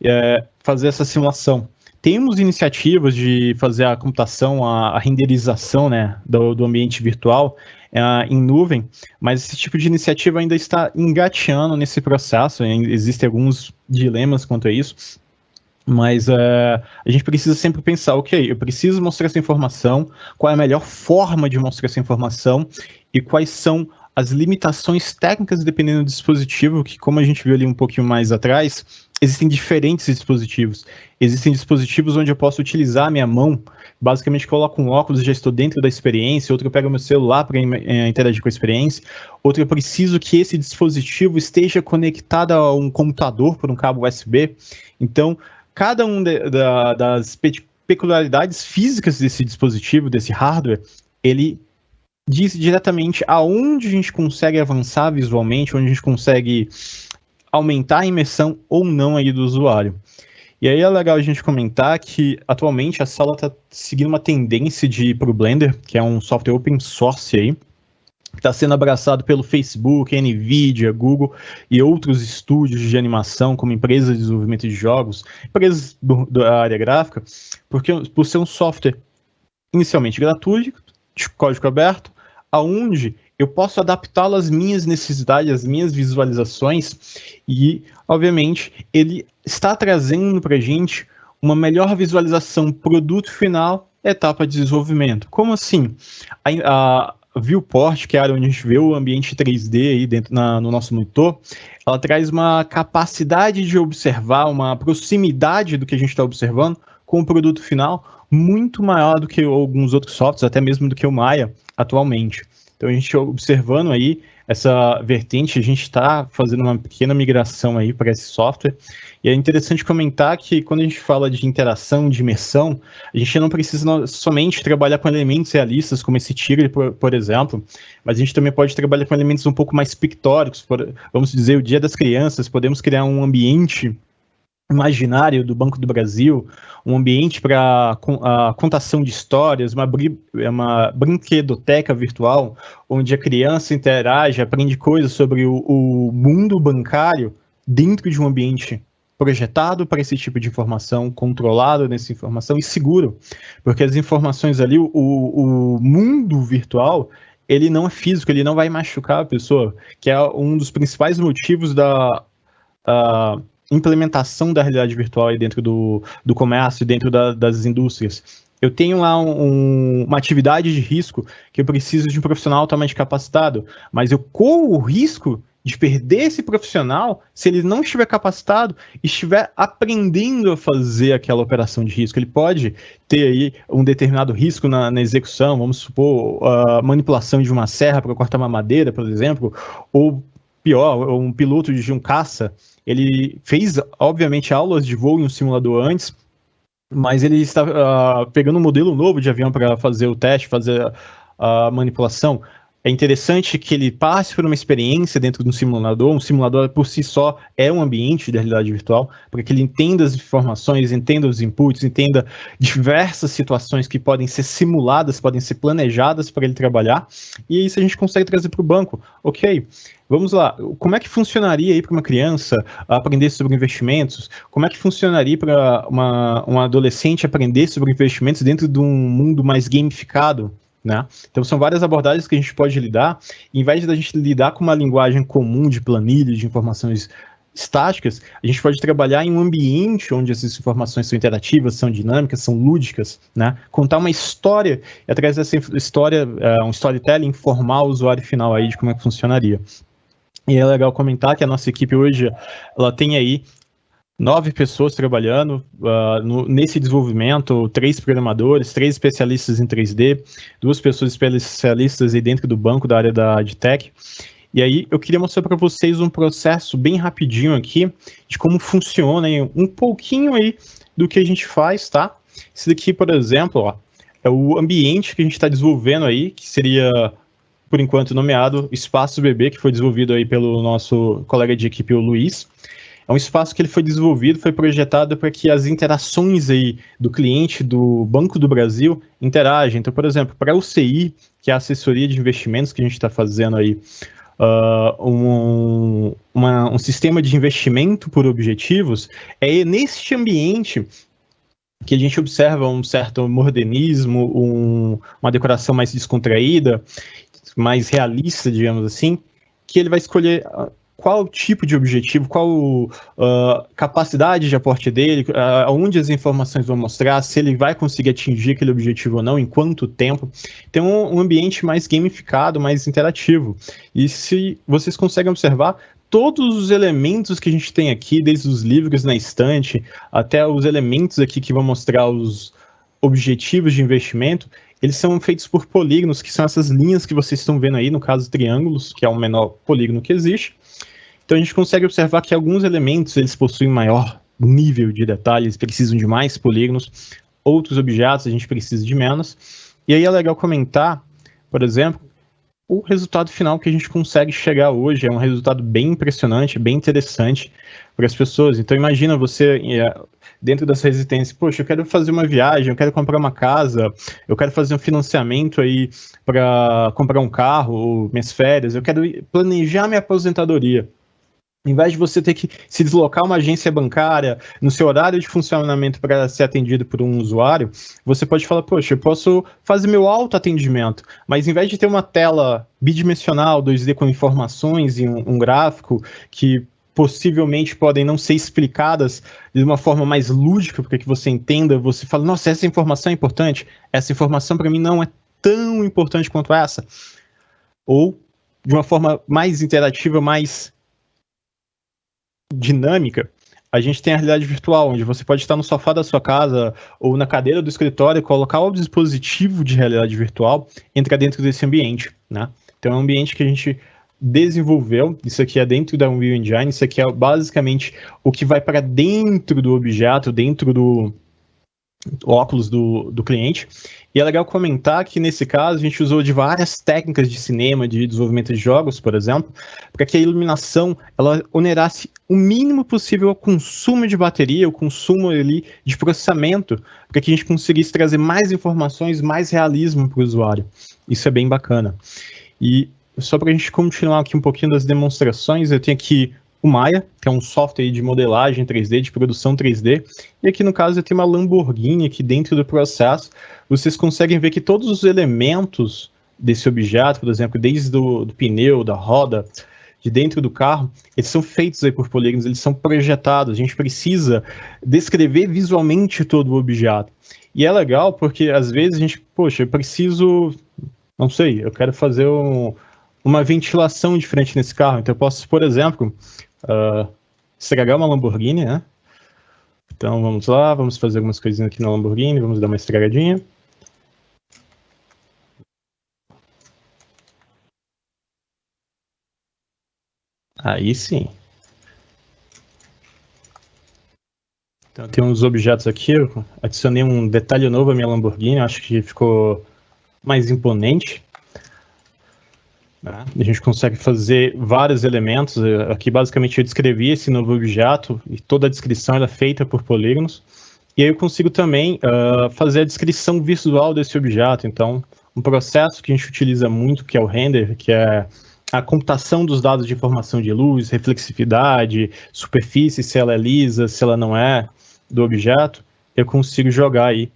É, fazer essa simulação. Temos iniciativas de fazer a computação, a, a renderização né, do, do ambiente virtual uh, em nuvem, mas esse tipo de iniciativa ainda está engateando nesse processo, existem alguns dilemas quanto a isso, mas uh, a gente precisa sempre pensar, ok, eu preciso mostrar essa informação, qual é a melhor forma de mostrar essa informação e quais são as limitações técnicas dependendo do dispositivo, que como a gente viu ali um pouquinho mais atrás, existem diferentes dispositivos. Existem dispositivos onde eu posso utilizar a minha mão, basicamente coloco um óculos e já estou dentro da experiência, outro eu pego meu celular para é, interagir com a experiência, outro eu preciso que esse dispositivo esteja conectado a um computador por um cabo USB. Então, cada um de, da, das peculiaridades físicas desse dispositivo, desse hardware, ele diz diretamente aonde a gente consegue avançar visualmente, onde a gente consegue aumentar a imersão ou não aí do usuário. E aí é legal a gente comentar que atualmente a sala está seguindo uma tendência de ir para o Blender, que é um software open source aí, está sendo abraçado pelo Facebook, Nvidia, Google e outros estúdios de animação, como empresas de desenvolvimento de jogos, empresas do, da área gráfica, porque por ser um software inicialmente gratuito, de código aberto, aonde eu posso adaptá-lo às minhas necessidades, às minhas visualizações, e, obviamente, ele está trazendo para a gente uma melhor visualização produto final, etapa de desenvolvimento. Como assim? A, a viewport, que é a área onde a gente vê o ambiente 3D aí dentro na, no nosso monitor, ela traz uma capacidade de observar, uma proximidade do que a gente está observando com o produto final muito maior do que alguns outros softwares, até mesmo do que o Maya atualmente. Então a gente observando aí essa vertente, a gente está fazendo uma pequena migração aí para esse software. E é interessante comentar que quando a gente fala de interação, de imersão, a gente não precisa somente trabalhar com elementos realistas, como esse tigre, por, por exemplo, mas a gente também pode trabalhar com elementos um pouco mais pictóricos, por, vamos dizer, o Dia das Crianças, podemos criar um ambiente imaginário do Banco do Brasil, um ambiente para a contação de histórias, uma, uma brinquedoteca virtual, onde a criança interage, aprende coisas sobre o, o mundo bancário dentro de um ambiente projetado para esse tipo de informação, controlado nessa informação e seguro, porque as informações ali, o, o mundo virtual, ele não é físico, ele não vai machucar a pessoa, que é um dos principais motivos da uh, implementação da realidade virtual aí dentro do, do comércio, dentro da, das indústrias. Eu tenho lá um, uma atividade de risco que eu preciso de um profissional altamente capacitado, mas eu corro o risco de perder esse profissional se ele não estiver capacitado e estiver aprendendo a fazer aquela operação de risco. Ele pode ter aí um determinado risco na, na execução, vamos supor, a manipulação de uma serra para cortar uma madeira, por exemplo, ou pior, um piloto de um caça ele fez, obviamente, aulas de voo em um simulador antes, mas ele está uh, pegando um modelo novo de avião para fazer o teste, fazer a manipulação. É interessante que ele passe por uma experiência dentro de um simulador. Um simulador por si só é um ambiente de realidade virtual, para que ele entenda as informações, entenda os inputs, entenda diversas situações que podem ser simuladas, podem ser planejadas para ele trabalhar. E isso a gente consegue trazer para o banco. Ok, vamos lá. Como é que funcionaria aí para uma criança aprender sobre investimentos? Como é que funcionaria para uma, uma adolescente aprender sobre investimentos dentro de um mundo mais gamificado? Né? Então são várias abordagens que a gente pode lidar, em vez da gente lidar com uma linguagem comum de planilha, de informações estáticas, a gente pode trabalhar em um ambiente onde essas informações são interativas, são dinâmicas, são lúdicas, né? Contar uma história e através dessa história, uh, um storytelling, informar o usuário final aí de como é que funcionaria. E é legal comentar que a nossa equipe hoje, ela tem aí nove pessoas trabalhando uh, no, nesse desenvolvimento, três programadores, três especialistas em 3D, duas pessoas especialistas aí dentro do banco da área da de tech. E aí eu queria mostrar para vocês um processo bem rapidinho aqui de como funciona hein, um pouquinho aí do que a gente faz, tá? Esse daqui, por exemplo, ó, é o ambiente que a gente está desenvolvendo aí, que seria por enquanto nomeado Espaço Bebê, que foi desenvolvido aí pelo nosso colega de equipe, o Luiz. É um espaço que ele foi desenvolvido, foi projetado para que as interações aí do cliente do Banco do Brasil interagem. Então, por exemplo, para o CI, que é a assessoria de investimentos que a gente está fazendo aí, uh, um, uma, um sistema de investimento por objetivos, é neste ambiente que a gente observa um certo modernismo, um, uma decoração mais descontraída, mais realista, digamos assim, que ele vai escolher qual tipo de objetivo, qual uh, capacidade de aporte dele, uh, onde as informações vão mostrar, se ele vai conseguir atingir aquele objetivo ou não, em quanto tempo. Tem um, um ambiente mais gamificado, mais interativo. E se vocês conseguem observar, todos os elementos que a gente tem aqui, desde os livros na estante até os elementos aqui que vão mostrar os objetivos de investimento, eles são feitos por polígonos, que são essas linhas que vocês estão vendo aí, no caso triângulos, que é o menor polígono que existe. Então a gente consegue observar que alguns elementos eles possuem maior nível de detalhes, precisam de mais polígonos, outros objetos a gente precisa de menos. E aí é legal comentar, por exemplo, o resultado final que a gente consegue chegar hoje é um resultado bem impressionante, bem interessante para as pessoas. Então imagina você é, dentro da sua residência, poxa, eu quero fazer uma viagem, eu quero comprar uma casa, eu quero fazer um financiamento aí para comprar um carro, minhas férias, eu quero planejar minha aposentadoria. Em vez de você ter que se deslocar uma agência bancária no seu horário de funcionamento para ser atendido por um usuário, você pode falar, poxa, eu posso fazer meu autoatendimento, mas em vez de ter uma tela bidimensional 2D com informações e um, um gráfico que possivelmente podem não ser explicadas de uma forma mais lúdica, para que você entenda, você fala, nossa, essa informação é importante, essa informação para mim não é tão importante quanto essa. Ou de uma forma mais interativa, mais dinâmica, a gente tem a realidade virtual, onde você pode estar no sofá da sua casa ou na cadeira do escritório e colocar o dispositivo de realidade virtual entrar dentro desse ambiente, né? Então é um ambiente que a gente desenvolveu, isso aqui é dentro da Unreal Engine, isso aqui é basicamente o que vai para dentro do objeto, dentro do, óculos do, do cliente. E é legal comentar que nesse caso a gente usou de várias técnicas de cinema, de desenvolvimento de jogos, por exemplo, para que a iluminação ela onerasse o mínimo possível o consumo de bateria, o consumo ali de processamento, para que a gente conseguisse trazer mais informações, mais realismo para o usuário. Isso é bem bacana. E só para a gente continuar aqui um pouquinho das demonstrações, eu tenho aqui o Maya, que é um software de modelagem 3D, de produção 3D. E aqui no caso eu tenho uma Lamborghini aqui dentro do processo. Vocês conseguem ver que todos os elementos desse objeto, por exemplo, desde do, do pneu, da roda, de dentro do carro, eles são feitos aí por polígonos, eles são projetados. A gente precisa descrever visualmente todo o objeto. E é legal porque às vezes a gente, poxa, eu preciso, não sei, eu quero fazer um, uma ventilação diferente nesse carro. Então eu posso, por exemplo, uh, estragar uma Lamborghini, né? Então vamos lá, vamos fazer algumas coisinhas aqui na Lamborghini, vamos dar uma estragadinha. Aí sim. Então tem uns objetos aqui, eu adicionei um detalhe novo à minha Lamborghini, acho que ficou mais imponente. Né? A gente consegue fazer vários elementos. Aqui, basicamente, eu descrevi esse novo objeto e toda a descrição é feita por polígonos. E aí eu consigo também uh, fazer a descrição visual desse objeto. Então, um processo que a gente utiliza muito, que é o render, que é a computação dos dados de informação de luz, reflexividade, superfície, se ela é lisa, se ela não é, do objeto, eu consigo jogar aí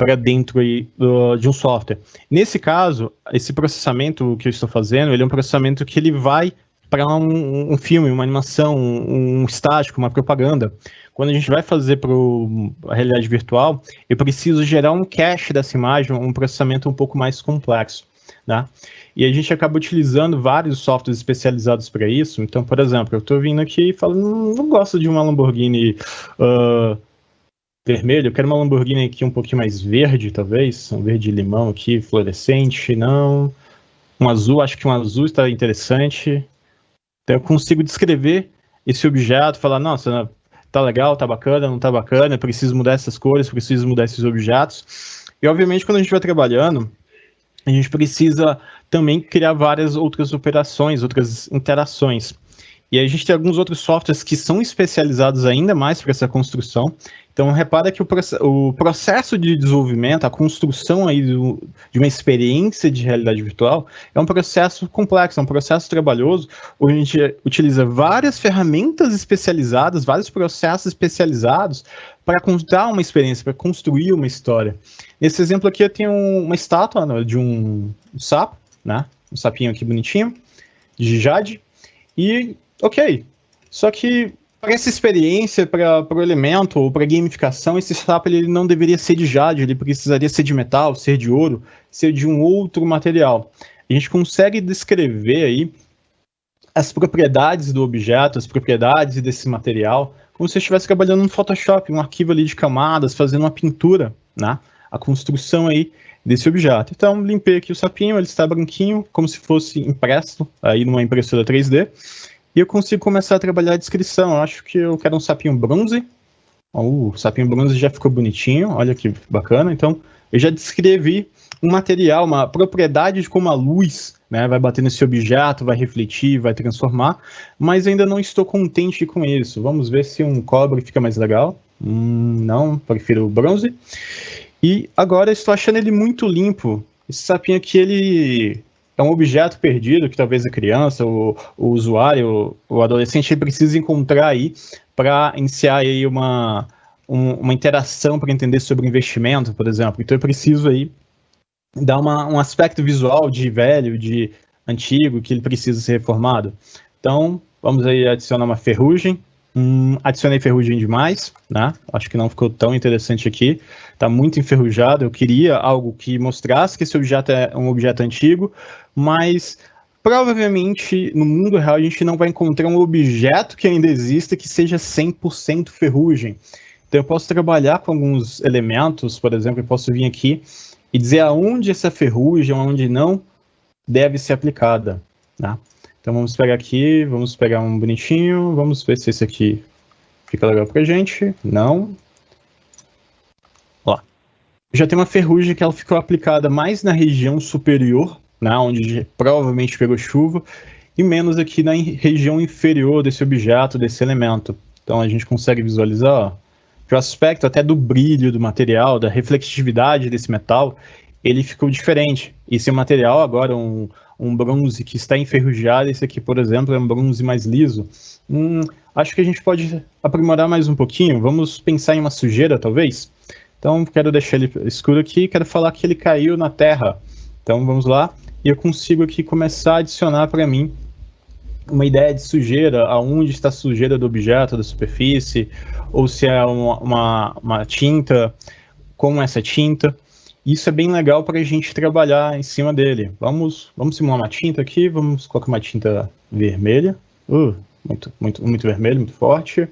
para dentro aí do, de um software. Nesse caso, esse processamento que eu estou fazendo, ele é um processamento que ele vai para um, um, filme, uma animação, um, um, estático, uma propaganda. Quando a gente vai fazer para a realidade virtual, eu preciso gerar um cache dessa imagem, um processamento um pouco mais complexo. Né? E a gente acaba utilizando vários softwares especializados para isso. Então, por exemplo, eu estou vindo aqui e falo, não, não gosto de uma Lamborghini uh, vermelho. Eu quero uma Lamborghini aqui um pouquinho mais verde, talvez. Um verde limão aqui, fluorescente, não. Um azul, acho que um azul está interessante. Então eu consigo descrever esse objeto, falar, nossa, tá legal, tá bacana, não tá bacana, preciso mudar essas cores, preciso mudar esses objetos. E obviamente quando a gente vai trabalhando, a gente precisa também criar várias outras operações, outras interações. E a gente tem alguns outros softwares que são especializados ainda mais para essa construção. Então, repara que o, o, processo de desenvolvimento, a construção aí do, de uma experiência de realidade virtual é um processo complexo, é um processo trabalhoso, onde a gente utiliza várias ferramentas especializadas, vários processos especializados para contar uma experiência, para construir uma história. Nesse exemplo aqui, eu tenho uma estátua né, de um, sapo, né? um sapinho aqui bonitinho, de jade, e ok. Só que para essa experiência, para o elemento ou para gamificação, esse sapo ele não deveria ser de jade, ele precisaria ser de metal, ser de ouro, ser de um outro material. A gente consegue descrever aí as propriedades do objeto, as propriedades desse material, como se estivesse trabalhando no Photoshop, um arquivo ali de camadas, fazendo uma pintura, né? A construção aí desse objeto. Então, limpei aqui o sapinho, ele está branquinho, como se fosse impresso aí numa impressora 3D e eu consigo começar a trabalhar a descrição. Eu acho que eu quero um sapinho bronze. O sapinho bronze já ficou bonitinho, olha que bacana. Então, eu já descrevi um material, uma propriedade de como a luz né, vai bater nesse objeto, vai refletir, vai transformar, mas ainda não estou contente com isso. Vamos ver se um cobre fica mais legal. Hum, não, prefiro o bronze. E agora estou achando ele muito limpo. Esse sapinho aqui, ele é um objeto perdido que talvez a criança, o, o usuário, o adolescente precisa encontrar aí para iniciar aí uma, um, uma interação para entender sobre investimento, por exemplo. Então eu preciso aí dar uma, um aspecto visual de velho, de antigo, que ele precisa ser reformado. Então, vamos aí adicionar uma ferrugem. Hum, adicionei ferrugem demais, né? Acho que não ficou tão interessante aqui. Está muito enferrujado. Eu queria algo que mostrasse que esse objeto é um objeto antigo, mas provavelmente no mundo real a gente não vai encontrar um objeto que ainda exista que seja 100% ferrugem. Então eu posso trabalhar com alguns elementos, por exemplo, eu posso vir aqui e dizer aonde essa ferrugem, aonde não, deve ser aplicada. Né? Então vamos pegar aqui, vamos pegar um bonitinho, vamos ver se esse aqui fica legal pra gente. Não. Ó. Já tem uma ferrugem que ela ficou aplicada mais na região superior, né, onde provavelmente pegou chuva, e menos aqui na região inferior desse objeto, desse elemento. Então a gente consegue visualizar ó, que o aspecto até do brilho do material, da refletividade desse metal, ele ficou diferente. Esse material agora, um, um bronze que está enferrujado, esse aqui, por exemplo, é um bronze mais liso. Hum, acho que a gente pode aprimorar mais um pouquinho. Vamos pensar em uma sujeira, talvez? Então, quero deixar ele escuro aqui, quero falar que ele caiu na terra. Então, vamos lá. E eu consigo aqui começar a adicionar para mim uma ideia de sujeira, aonde está a sujeira do objeto, da superfície, ou se é uma, uma, uma tinta, como essa tinta. Isso é bem legal para a gente trabalhar em cima dele. Vamos, vamos simular uma tinta aqui, vamos colocar uma tinta vermelha. Uh, muito, muito, muito vermelho, muito forte.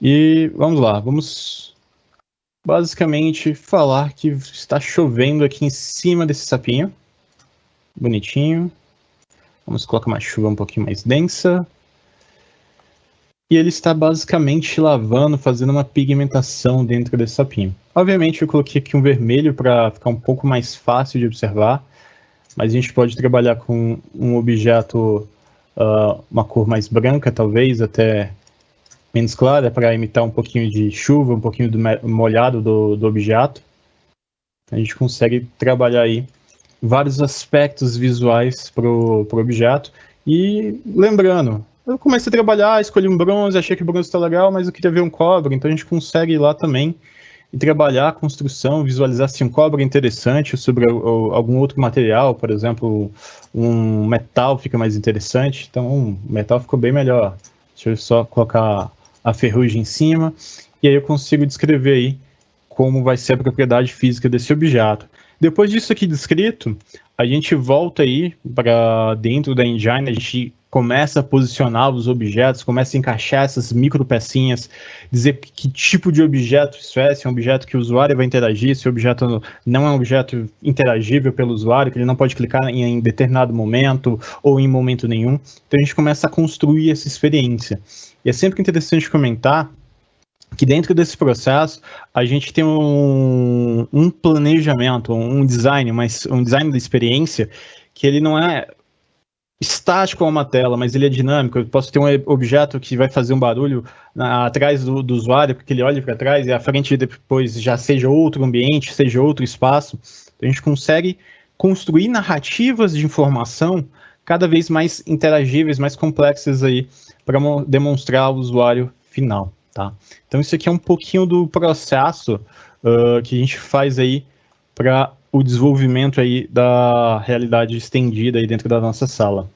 E vamos lá, vamos basicamente falar que está chovendo aqui em cima desse sapinho. Bonitinho. Vamos colocar uma chuva um pouquinho mais densa e ele está basicamente lavando, fazendo uma pigmentação dentro desse sapinho. Obviamente eu coloquei aqui um vermelho para ficar um pouco mais fácil de observar, mas a gente pode trabalhar com um objeto, uh, uma cor mais branca talvez, até menos clara, para imitar um pouquinho de chuva, um pouquinho do molhado do, do objeto. A gente consegue trabalhar aí vários aspectos visuais para o objeto. E lembrando, eu comecei a trabalhar, escolhi um bronze, achei que o bronze está legal, mas eu queria ver um cobre, então a gente consegue ir lá também e trabalhar a construção, visualizar se um cobre é interessante sobre algum outro material, por exemplo, um metal fica mais interessante, então o metal ficou bem melhor. Deixa eu só colocar a ferrugem em cima, e aí eu consigo descrever aí como vai ser a propriedade física desse objeto. Depois disso aqui descrito, a gente volta aí para dentro da engine, a gente começa a posicionar os objetos, começa a encaixar essas micro pecinhas, dizer que tipo de objeto isso é, se é um objeto que o usuário vai interagir, se o objeto não é um objeto interagível pelo usuário, que ele não pode clicar em, em determinado momento ou em momento nenhum. Então a gente começa a construir essa experiência. E é sempre interessante comentar que dentro desse processo a gente tem um, um planejamento, um design, mas um design da experiência que ele não é estático a uma tela, mas ele é dinâmico. Eu posso ter um objeto que vai fazer um barulho na, atrás do, do, usuário, porque ele olha para trás e a frente depois já seja outro ambiente, seja outro espaço. Então, a gente consegue construir narrativas de informação cada vez mais interagíveis, mais complexas aí para demonstrar ao usuário final, tá? Então isso aqui é um pouquinho do processo uh, que a gente faz aí para o desenvolvimento aí da realidade estendida aí dentro da nossa sala.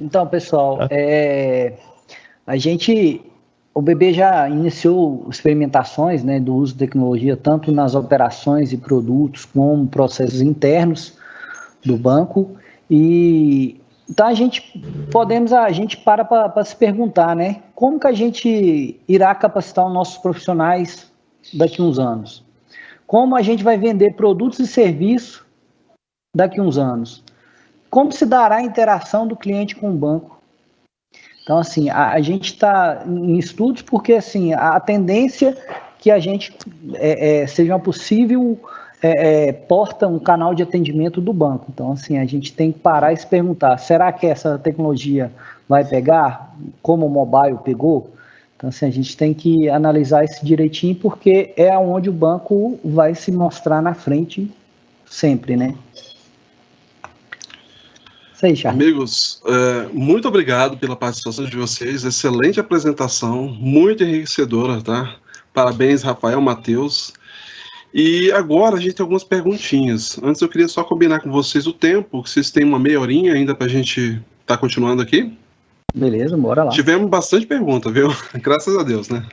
Então, pessoal, tá. é, a gente, o BB já iniciou experimentações né, do uso de tecnologia tanto nas operações e produtos como processos internos do banco e então a gente podemos, a gente para para se perguntar, né? Como que a gente irá capacitar os nossos profissionais daqui a uns anos? Como a gente vai vender produtos e serviços daqui a uns anos? Como se dará a interação do cliente com o banco? Então, assim, a, a gente está em estudos porque, assim, a, a tendência que a gente é, é, seja uma possível é, é, porta um canal de atendimento do banco. Então, assim, a gente tem que parar e se perguntar: será que essa tecnologia vai pegar como o mobile pegou? Então, assim, a gente tem que analisar isso direitinho, porque é onde o banco vai se mostrar na frente sempre, né? Isso. Amigos, é, muito obrigado pela participação de vocês. Excelente apresentação, muito enriquecedora, tá? Parabéns, Rafael, Matheus. E agora a gente tem algumas perguntinhas. Antes eu queria só combinar com vocês o tempo, que vocês têm uma meia horinha ainda para a gente estar tá continuando aqui. Beleza, bora lá. Tivemos bastante pergunta, viu? Graças a Deus, né?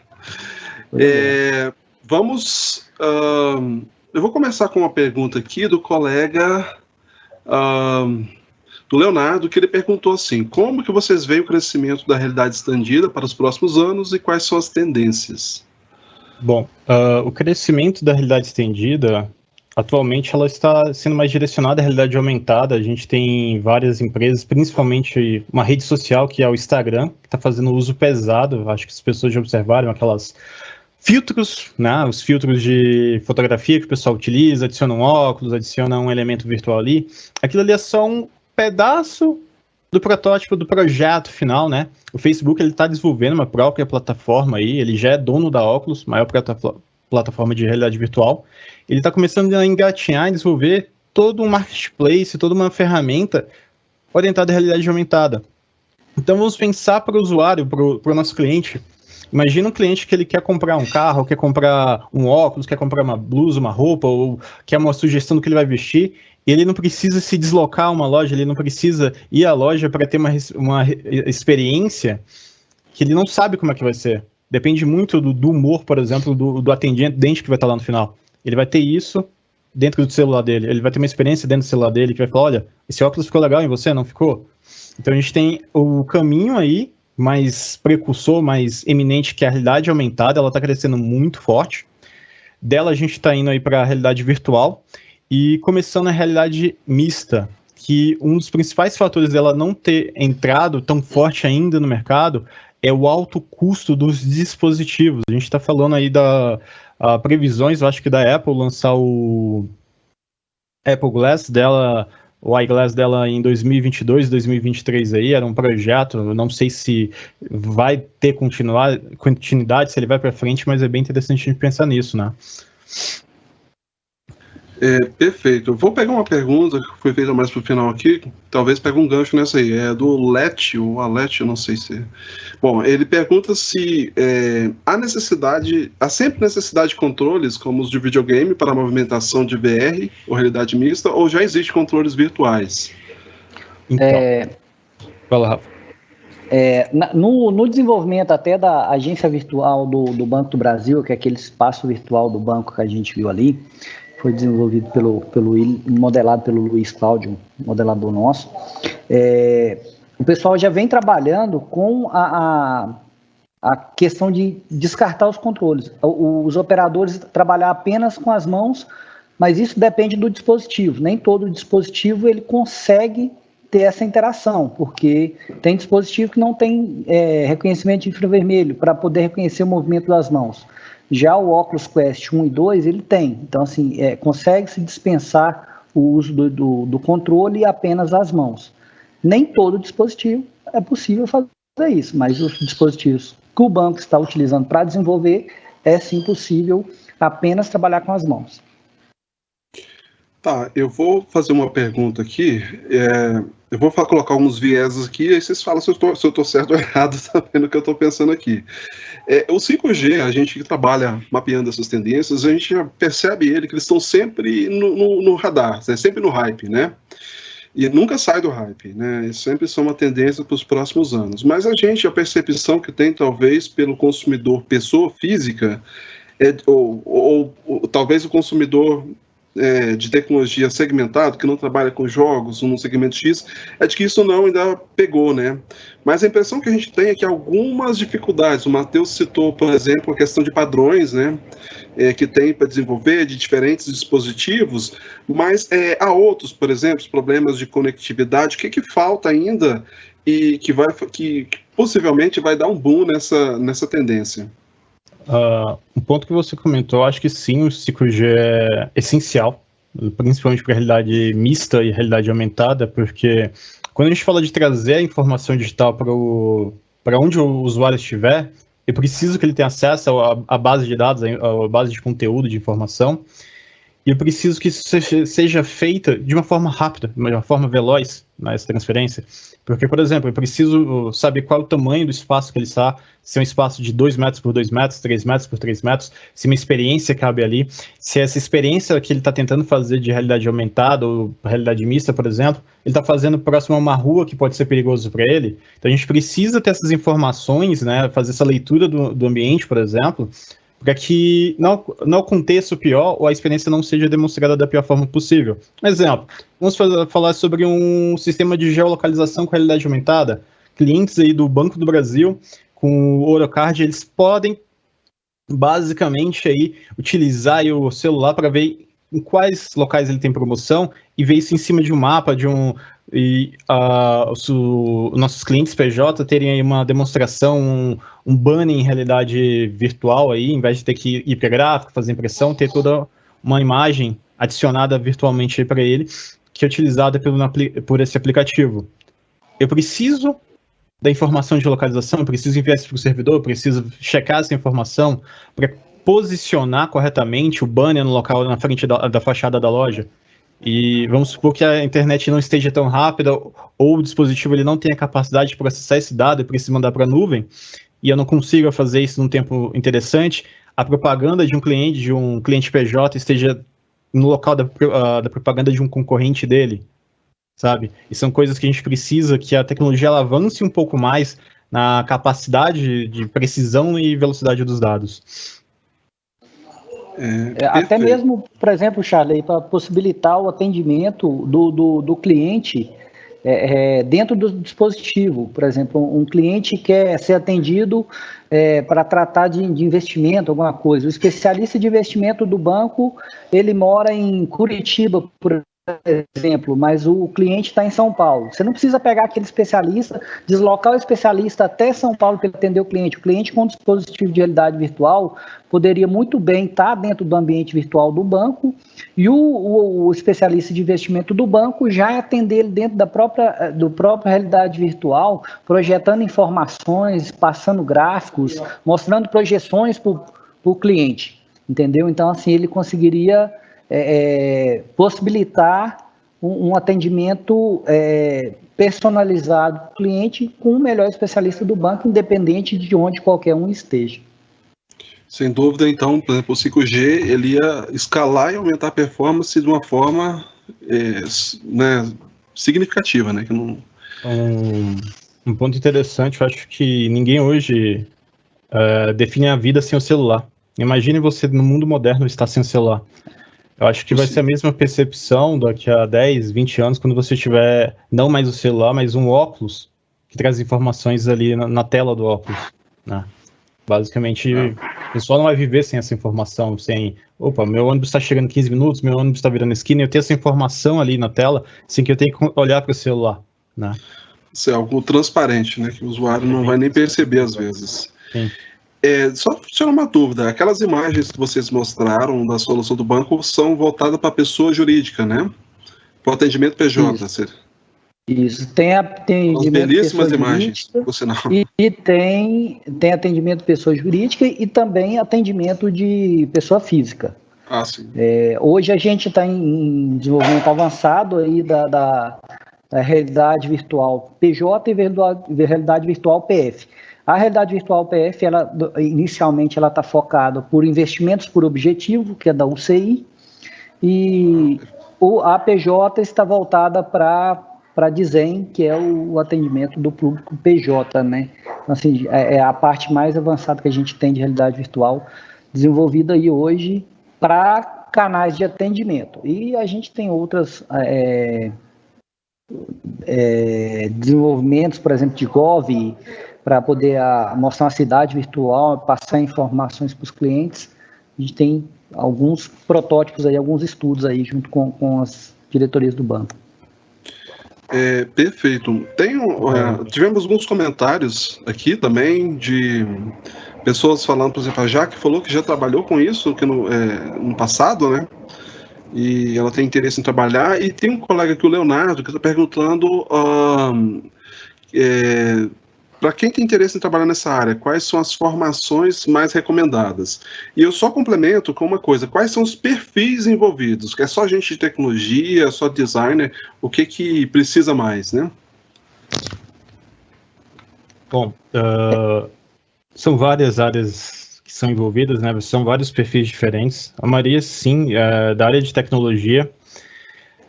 É, vamos. Uh, eu vou começar com uma pergunta aqui do colega uh, do Leonardo, que ele perguntou assim: como que vocês veem o crescimento da realidade estendida para os próximos anos e quais são as tendências? Bom, uh, o crescimento da realidade estendida, atualmente ela está sendo mais direcionada à realidade aumentada. A gente tem várias empresas, principalmente uma rede social que é o Instagram, que está fazendo uso pesado. Acho que as pessoas já observaram aquelas filtros, né? Os filtros de fotografia que o pessoal utiliza, adiciona um óculos, adiciona um elemento virtual ali. Aquilo ali é só um pedaço do protótipo do projeto final, né? O Facebook ele está desenvolvendo uma própria plataforma aí, ele já é dono da Oculus, maior plataforma de realidade virtual. Ele está começando a engatinhar e desenvolver todo um marketplace, toda uma ferramenta orientada à realidade aumentada. Então vamos pensar para o usuário, para o nosso cliente. Imagina um cliente que ele quer comprar um carro, quer comprar um óculos, quer comprar uma blusa, uma roupa, ou quer uma sugestão do que ele vai vestir, ele não precisa se deslocar a uma loja, ele não precisa ir à loja para ter uma, uma experiência que ele não sabe como é que vai ser. Depende muito do, do humor, por exemplo, do, do atendente que vai estar lá no final. Ele vai ter isso dentro do celular dele, ele vai ter uma experiência dentro do celular dele que vai falar, olha, esse óculos ficou legal em você, não ficou? Então a gente tem o caminho aí mais precursor, mais eminente que é a realidade aumentada, ela está crescendo muito forte. Dela a gente está indo aí para a realidade virtual e começando a realidade mista, que um dos principais fatores dela não ter entrado tão forte ainda no mercado é o alto custo dos dispositivos. A gente está falando aí da previsões, eu acho que da Apple lançar o Apple Glass dela, o iGlass dela em 2022, 2023 aí, era um projeto, não sei se vai ter continuidade, se ele vai para frente, mas é bem interessante a gente pensar nisso, né? É, perfeito. Eu vou pegar uma pergunta que foi feita mais pro final aqui, talvez pegue um gancho nessa aí. É do Let, ou Alet, eu não sei se. Bom, ele pergunta se é, há necessidade, há sempre necessidade de controles, como os de videogame, para a movimentação de VR ou realidade mista, ou já existe controles virtuais? Então. É... Fala, Rafa. É, na, no, no, desenvolvimento até da agência virtual do, do Banco do Brasil, que é aquele espaço virtual do banco que a gente viu ali, foi desenvolvido pelo, pelo modelado pelo Luiz Cláudio, modelador nosso. É, o pessoal já vem trabalhando com a, a, a, questão de descartar os controles. Os operadores trabalhar apenas com as mãos, mas isso depende do dispositivo. Nem todo dispositivo ele consegue ter essa interação, porque tem dispositivo que não tem é, reconhecimento de infravermelho para poder reconhecer o movimento das mãos. Já o Oculus Quest 1 e 2, ele tem. Então, assim, é, consegue-se dispensar o uso do, do, do, controle e apenas as mãos. Nem todo dispositivo é possível fazer isso, mas os dispositivos que o banco está utilizando para desenvolver, é sim possível apenas trabalhar com as mãos. Tá, eu vou fazer uma pergunta aqui. É, eu vou falar, colocar alguns vieses aqui, aí vocês falam se eu estou certo ou errado também no que eu estou pensando aqui. É, o 5G, a gente que trabalha mapeando essas tendências, a gente já percebe ele que eles estão sempre no, no, no radar, é sempre no hype, né? E nunca sai do hype, né? E sempre são uma tendência para os próximos anos. Mas a gente, a percepção que tem, talvez, pelo consumidor pessoa física, é, ou, ou, ou, talvez o consumidor é, de tecnologia segmentado, que não trabalha com jogos num segmento X, é de que isso não ainda pegou, né? Mas a impressão que a gente tem é que algumas dificuldades, o Matheus citou, por exemplo, a questão de padrões, né? É, que tem para desenvolver de diferentes dispositivos, mas é, há outros, por exemplo, problemas de conectividade, o que, que falta ainda e que, vai, que, que possivelmente vai dar um boom nessa, nessa tendência? Uh, um ponto que você comentou, acho que sim, o 5G é essencial, principalmente para a realidade mista e realidade aumentada, porque quando a gente fala de trazer a informação digital para onde o usuário estiver, eu preciso que ele tenha acesso à base de dados, à base de conteúdo, de informação, e eu preciso que isso seja, feita de uma forma rápida, de uma forma veloz nessa transferência. Porque, por exemplo, eu preciso saber qual é o tamanho do espaço que ele está, se é um espaço de 2 metros por 2 metros, 3 metros por 3 metros, se uma experiência cabe ali, se essa experiência que ele está tentando fazer de realidade aumentada ou realidade mista, por exemplo, ele está fazendo próximo a uma rua que pode ser perigoso para ele. Então a gente precisa ter essas informações, né, fazer essa leitura do, do ambiente, por exemplo, para que não, aconteça o pior ou a experiência não seja demonstrada da pior forma possível. Exemplo, vamos falar sobre um sistema de geolocalização com realidade aumentada. Clientes aí do Banco do Brasil com o Orocard, eles podem basicamente aí utilizar aí o celular para ver em quais locais ele tem promoção e ver isso em cima de um mapa, de um, e uh, os nossos clientes PJ terem aí uma demonstração, um, um banner em realidade virtual aí, em vez de ter que ir para gráfico, fazer impressão, ter toda uma imagem adicionada virtualmente para ele, que é utilizada pelo, por esse aplicativo. Eu preciso da informação de localização, eu preciso enviar isso para o servidor, eu preciso checar essa informação para posicionar corretamente o banner no local na frente da, da fachada da loja. E vamos supor que a internet não esteja tão rápida ou o dispositivo ele não tenha capacidade de processar esse dado e precisa mandar para a nuvem, e eu não consiga fazer isso num tempo interessante, a propaganda de um cliente, de um cliente PJ esteja no local da, uh, da propaganda de um concorrente dele, sabe? E são coisas que a gente precisa que a tecnologia avance um pouco mais na capacidade de precisão e velocidade dos dados. É, é até mesmo, por exemplo, Charley, para possibilitar o atendimento do, do, do cliente é, é, dentro do dispositivo. Por exemplo, um cliente quer ser atendido é, para tratar de, de, investimento, alguma coisa. O especialista de investimento do banco, ele mora em Curitiba, por exemplo, mas o cliente está em São Paulo. Você não precisa pegar aquele especialista, deslocar o especialista até São Paulo para atender o cliente. O cliente com dispositivo de realidade virtual poderia muito bem estar tá dentro do ambiente virtual do banco e o, o, o especialista de investimento do banco já atender ele dentro da própria, do próprio realidade virtual, projetando informações, passando gráficos, mostrando projeções para o cliente. Entendeu? Então, assim, ele conseguiria é, é, possibilitar um, um atendimento é, personalizado para o cliente com o melhor especialista do banco, independente de onde qualquer um esteja. Sem dúvida, então, por exemplo, o 5G ele ia escalar e aumentar a performance de uma forma é, né, significativa, né? Que não... um, um ponto interessante, eu acho que ninguém hoje uh, define a vida sem o celular. Imagine você no mundo moderno estar sem o celular. Eu acho que vai ser a mesma percepção daqui a 10, 20 anos, quando você tiver não mais o celular, mas um óculos que traz informações ali na, na tela do óculos. Né? Basicamente, o pessoal não vai viver sem essa informação, sem, opa, meu ônibus está chegando em 15 minutos, meu ônibus está virando esquina, eu tenho essa informação ali na tela, sem que eu tenha que olhar para o celular. Né? Isso é algo transparente, né? Que o usuário não vai nem perceber às vezes. Sim. É, só tirar uma dúvida, aquelas imagens que vocês mostraram da solução do banco são voltadas para a pessoa jurídica, né? Para o atendimento PJ. Isso, Isso. tem atendimento belíssimas imagens, por sinal. E, e, tem, tem atendimento pessoa jurídica e também atendimento de pessoa física. Ah, sim. É, hoje a gente está em desenvolvimento avançado aí da, da, da realidade virtual PJ e realidade virtual PF. A realidade virtual PF, ela, inicialmente, ela está focada por investimentos por objetivo, que é da UCI, e o APJ está voltada para para Design, que é o, atendimento do público PJ, né? Então, assim, é, é, a parte mais avançada que a gente tem de realidade virtual desenvolvida aí hoje para canais de atendimento. E a gente tem outras é, é, desenvolvimentos, por exemplo, de Gov, para poder a, ah, mostrar uma cidade virtual, passar informações para os clientes. A gente tem alguns protótipos aí, alguns estudos aí junto com, com as diretorias do banco. É, perfeito. Tem, uh, tivemos alguns comentários aqui também de pessoas falando, por exemplo, a Jaque falou que já trabalhou com isso que no, é, no passado, né? E ela tem interesse em trabalhar. E tem um colega aqui, o Leonardo, que está perguntando uh, é, para quem tem interesse em trabalhar nessa área, quais são as formações mais recomendadas? E eu só complemento com uma coisa: quais são os perfis envolvidos? Que é só gente de tecnologia, só designer? O que que precisa mais, né? Bom, uh, são várias áreas que são envolvidas, né? São vários perfis diferentes. A maioria, sim, é da área de tecnologia,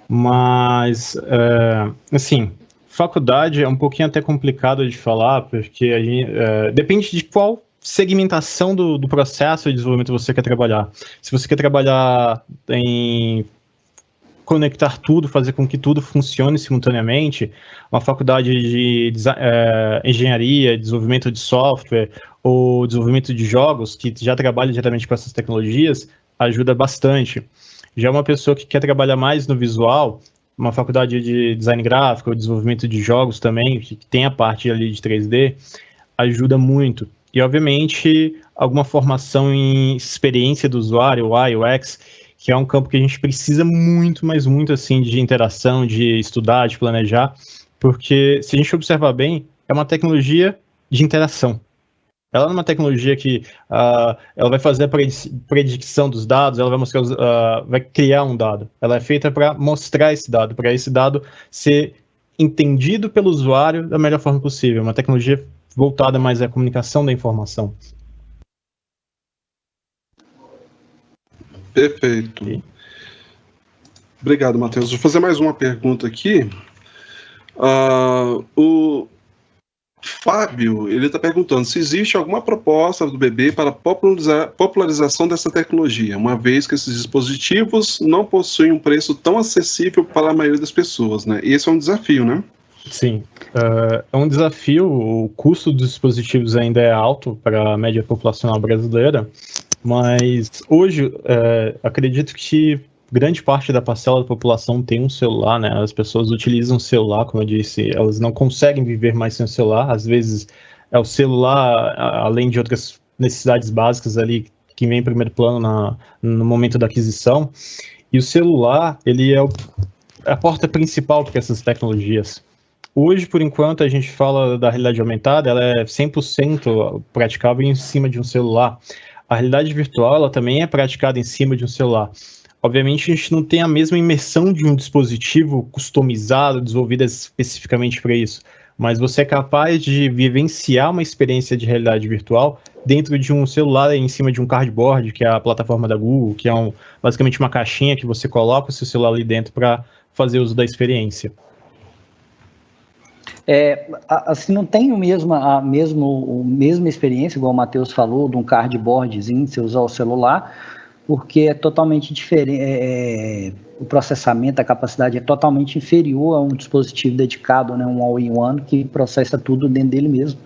mas, uh, assim, faculdade é um pouquinho até complicado de falar, porque a gente, é, depende de qual segmentação do, do processo de desenvolvimento você quer trabalhar. Se você quer trabalhar em conectar tudo, fazer com que tudo funcione simultaneamente, uma faculdade de é, engenharia, desenvolvimento de software ou desenvolvimento de jogos, que já trabalha diretamente com essas tecnologias, ajuda bastante. Já uma pessoa que quer trabalhar mais no visual, uma faculdade de design gráfico, desenvolvimento de jogos também, que tem a parte ali de 3D, ajuda muito. E, obviamente, alguma formação em experiência do usuário, UI, UX, que é um campo que a gente precisa muito, mas muito, assim, de interação, de estudar, de planejar, porque, se a gente observar bem, é uma tecnologia de interação. Ela é uma tecnologia que uh, ela vai fazer a predição dos dados, ela vai mostrar, uh, vai criar um dado. Ela é feita para mostrar esse dado, para esse dado ser entendido pelo usuário da melhor forma possível. Uma tecnologia voltada mais à comunicação da informação. Perfeito. Okay. Obrigado, Matheus. Vou fazer mais uma pergunta aqui. Uh, o, Fábio, ele está perguntando se existe alguma proposta do BB para popularizar, popularização dessa tecnologia, uma vez que esses dispositivos não possuem um preço tão acessível para a maioria das pessoas, né? E esse é um desafio, né? Sim, uh, é um desafio. O custo dos dispositivos ainda é alto para a média populacional brasileira, mas hoje uh, acredito que grande parte da parcela da população tem um celular, né? As pessoas utilizam o celular, como eu disse, elas não conseguem viver mais sem o celular. Às vezes é o celular, além de outras necessidades básicas ali que vem em primeiro plano na, no momento da aquisição. E o celular, ele é, o, a porta principal para essas tecnologias. Hoje, por enquanto, a gente fala da realidade aumentada, ela é 100% praticável em cima de um celular. A realidade virtual, ela também é praticada em cima de um celular. Obviamente, a gente não tem a mesma imersão de um dispositivo customizado, desenvolvido especificamente para isso, mas você é capaz de vivenciar uma experiência de realidade virtual dentro de um celular em cima de um cardboard, que é a plataforma da Google, que é um, basicamente uma caixinha que você coloca o seu celular ali dentro para fazer uso da experiência. É, assim, não tem o mesmo, a mesmo, mesma experiência, igual o Matheus falou, de um cardboardzinho, você usar o celular, porque é totalmente diferente. É, é, o processamento, a capacidade é totalmente inferior a um dispositivo dedicado, né, um all-in-one, que processa tudo dentro dele mesmo.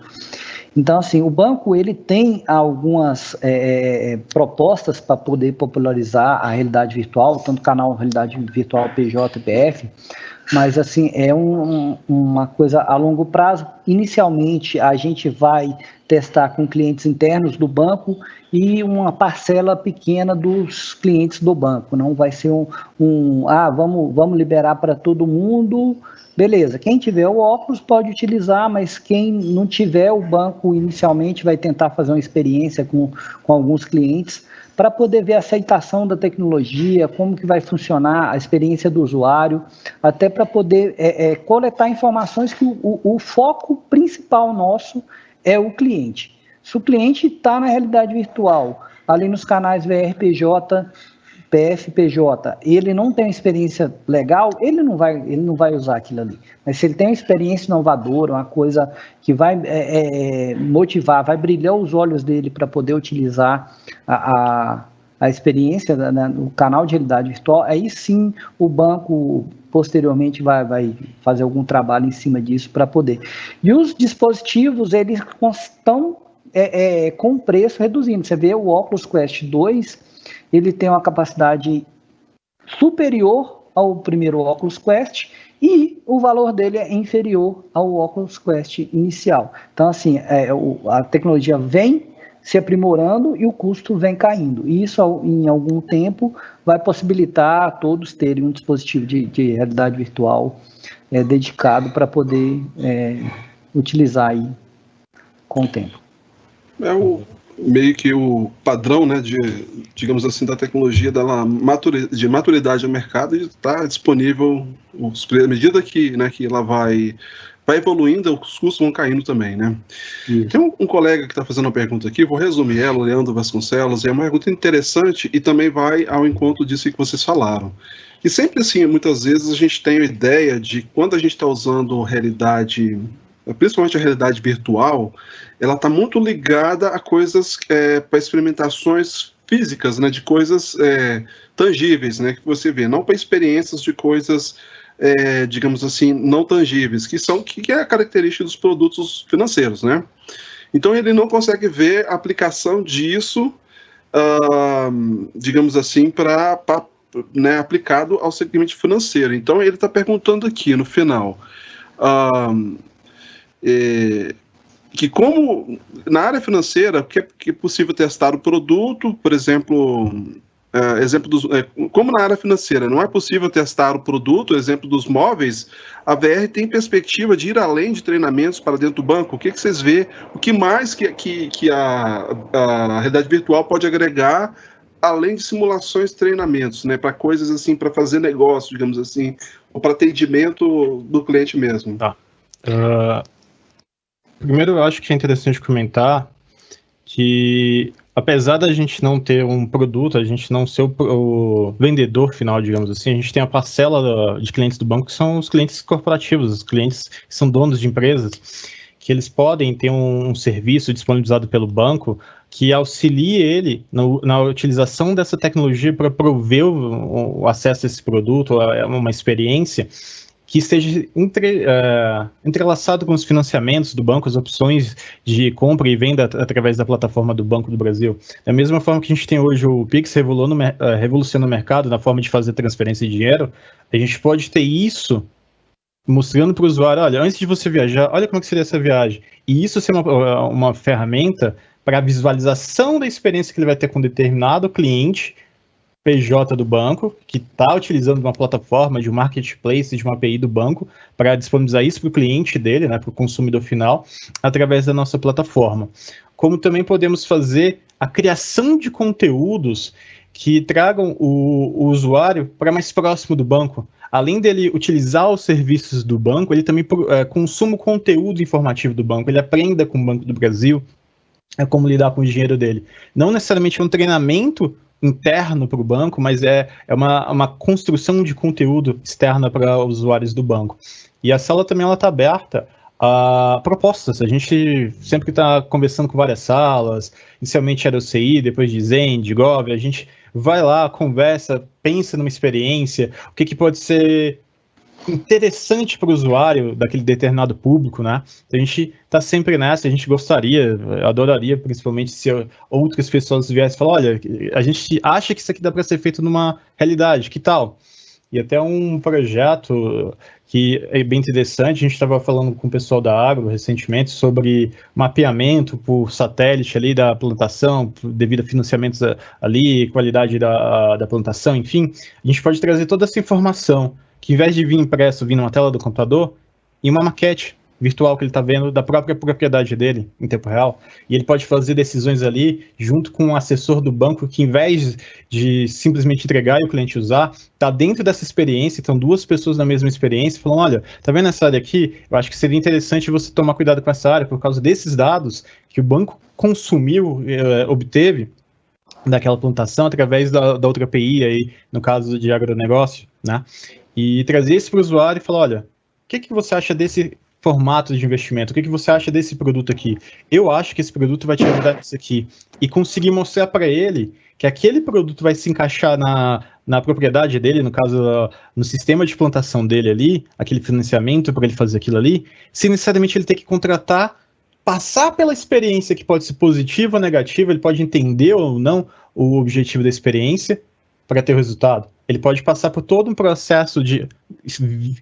Então, assim, o banco ele tem algumas é, é propostas para poder popularizar a realidade virtual, tanto o canal Realidade Virtual PJ e PF, mas assim é um, uma coisa a longo prazo. Inicialmente a gente vai testar com clientes internos do banco e uma parcela pequena dos clientes do banco. Não vai ser um, um ah, vamos, vamos liberar para todo mundo. Beleza, quem tiver o óculos pode utilizar, mas quem não tiver, o banco inicialmente vai tentar fazer uma experiência com, com alguns clientes para poder ver a aceitação da tecnologia, como que vai funcionar a experiência do usuário, até para poder é, é, coletar informações que o, o, o, foco principal nosso é o cliente. Se o cliente está na realidade virtual, ali nos canais VRPJ, PFPJ, ele não tem experiência legal, ele não vai, ele não vai usar aquilo ali. Mas se ele tem uma experiência inovadora, uma coisa que vai é, é, motivar, vai brilhar os olhos dele para poder utilizar a, a, a experiência né, no canal de realidade virtual, aí sim o banco posteriormente vai, vai fazer algum trabalho em cima disso para poder. E os dispositivos, eles estão é, é, com preço reduzindo. Você vê o Oculus Quest 2, ele tem uma capacidade superior ao primeiro Oculus Quest e o valor dele é inferior ao Oculus Quest inicial. Então, assim, é, a tecnologia vem se aprimorando e o custo vem caindo. E isso, em algum tempo, vai possibilitar a todos terem um dispositivo de, de realidade virtual é, dedicado para poder é, utilizar aí com o tempo. É o meio que o padrão, né, de, digamos assim, da tecnologia dela de maturidade no mercado está disponível os, à medida que, né, que ela vai vai evoluindo, os custos vão caindo também, né? Tem um, um, colega que está fazendo uma pergunta aqui, vou resumir ela, Leandro Vasconcelos, é uma pergunta interessante e também vai ao encontro disso que vocês falaram. E sempre assim, muitas vezes a gente tem a ideia de quando a gente está usando realidade, principalmente a realidade virtual, ela está muito ligada a coisas é, para experimentações físicas, né, de coisas é, tangíveis, né, que você vê, não para experiências de coisas é, digamos assim, não tangíveis, que são que é a característica dos produtos financeiros, né? Então ele não consegue ver a aplicação disso, uh, digamos assim, para né, aplicado ao segmento financeiro. Então ele está perguntando aqui no final uh, é, que como na área financeira que é, que é possível testar o produto, por exemplo, Uh, exemplo dos, é, como na área financeira não é possível testar o produto, exemplo dos móveis, a VR tem perspectiva de ir além de treinamentos para dentro do banco. O que, que vocês vê? O que mais que, que, que a, a realidade virtual pode agregar além de simulações treinamentos, né, para coisas assim, para fazer negócio, digamos assim, ou para atendimento do cliente mesmo? Tá. Uh, primeiro, eu acho que é interessante comentar que apesar da gente não ter um produto, a gente não ser o, o vendedor final, digamos assim, a gente tem a parcela de clientes do banco que são os clientes corporativos, os clientes que são donos de empresas, que eles podem ter um, um serviço disponibilizado pelo banco que auxilie ele no, na utilização dessa tecnologia para prover o, o, acesso a esse produto, a uma experiência que esteja entre, uh, entrelaçado com os financiamentos do banco, as opções de compra e venda através da plataforma do Banco do Brasil. Da mesma forma que a gente tem hoje o Pix uh, revolucionando o mercado na forma de fazer transferência de dinheiro, a gente pode ter isso mostrando para o usuário, olha, antes de você viajar, olha como é seria essa viagem. E isso ser uma, uma ferramenta para a visualização da experiência que ele vai ter com determinado cliente PJ do banco, que está utilizando uma plataforma de marketplace, de uma API do banco, para disponibilizar isso para o cliente dele, né, para o consumidor final, através da nossa plataforma. Como também podemos fazer a criação de conteúdos que tragam o, o usuário para mais próximo do banco. Além dele utilizar os serviços do banco, ele também é, consuma o conteúdo informativo do banco, ele aprenda com o Banco do Brasil, é como lidar com o dinheiro dele. Não necessariamente é um treinamento interno para o banco, mas é, é uma, uma construção de conteúdo externa para usuários do banco. E a sala também está aberta a propostas. A gente sempre está conversando com várias salas, inicialmente era o CI, depois de Zen, de Gov, a gente vai lá, conversa, pensa numa experiência, o que, que pode ser interessante para o usuário daquele determinado público, né? A gente está sempre nessa, a gente gostaria, adoraria, principalmente se outras pessoas viessem falar, olha, a gente acha que isso aqui dá para ser feito numa realidade, que tal? E até um projeto que é bem interessante, a gente estava falando com o pessoal da Agro recentemente sobre mapeamento por satélite ali da plantação, devido a financiamentos ali, qualidade da, da plantação, enfim, a gente pode trazer toda essa informação que em vez de vir impresso, vir numa tela do computador, em uma maquete virtual que ele está vendo da própria propriedade dele em tempo real. E ele pode fazer decisões ali junto com um assessor do banco que, em vez de simplesmente entregar e o cliente usar, está dentro dessa experiência. Então, duas pessoas na mesma experiência falam: olha, tá vendo essa área aqui? Eu acho que seria interessante você tomar cuidado com essa área por causa desses dados que o banco consumiu, eh, obteve daquela plantação através da, da outra API aí, no caso de agronegócio, né? E trazer isso para o usuário e falar, olha, o que, que você acha desse formato de investimento? O que, que você acha desse produto aqui? Eu acho que esse produto vai te ajudar nisso aqui. E conseguir mostrar para ele que aquele produto vai se encaixar na, na propriedade dele, no caso, no sistema de plantação dele ali, aquele financiamento para ele fazer aquilo ali, sem necessariamente ele ter que contratar, passar pela experiência que pode ser positiva ou negativa, ele pode entender ou não o objetivo da experiência para ter o resultado ele pode passar por todo um processo de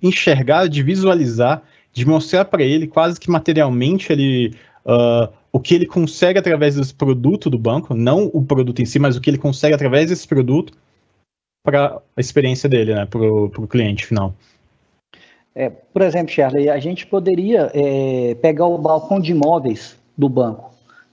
enxergar, de visualizar, de mostrar para ele quase que materialmente ele uh, o que ele consegue através desse produto do banco, não o produto em si, mas o que ele consegue através desse produto para a experiência dele, né, para o cliente final. É, por exemplo, Charlie, a gente poderia é, pegar o balcão de imóveis do banco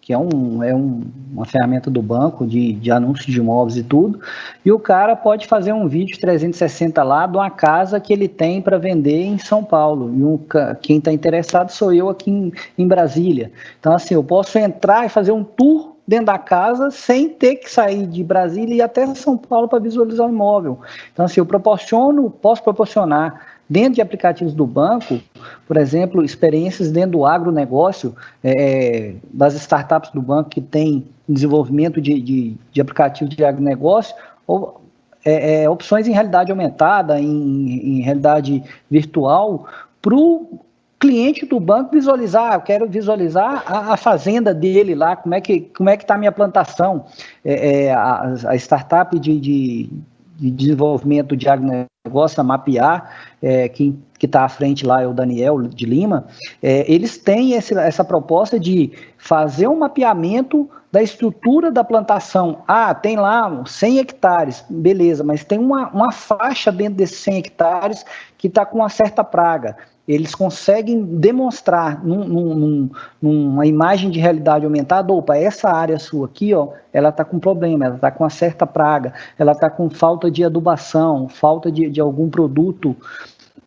que é, um, é um, uma ferramenta do banco de, de anúncio de imóveis e tudo, e o cara pode fazer um vídeo 360 lá de uma casa que ele tem para vender em São Paulo, e um, quem está interessado sou eu aqui em, em Brasília. Então, assim, eu posso entrar e fazer um tour dentro da casa sem ter que sair de Brasília e até São Paulo para visualizar o imóvel. Então, assim, eu proporciono, posso proporcionar Dentro de aplicativos do banco, por exemplo, experiências dentro do agronegócio, é, das startups do banco que tem desenvolvimento de, de, de aplicativos de agronegócio, ou, é, é, opções em realidade aumentada, em, em realidade virtual, para o cliente do banco visualizar, eu quero visualizar a, a, fazenda dele lá, como é que como é que está a minha plantação, é, é, a, a, startup de, de, de desenvolvimento de agronegócio, a Mapear, é, quem que está à frente lá é o Daniel de Lima, é, eles têm esse, essa proposta de fazer um mapeamento da estrutura da plantação. Ah, tem lá 100 hectares, beleza, mas tem uma, uma faixa dentro desses 100 hectares que está com uma certa praga eles conseguem demonstrar num, num, numa imagem de realidade aumentada, opa, essa área sua aqui, ó, ela está com problema, ela está com uma certa praga, ela está com falta de adubação, falta de, de algum produto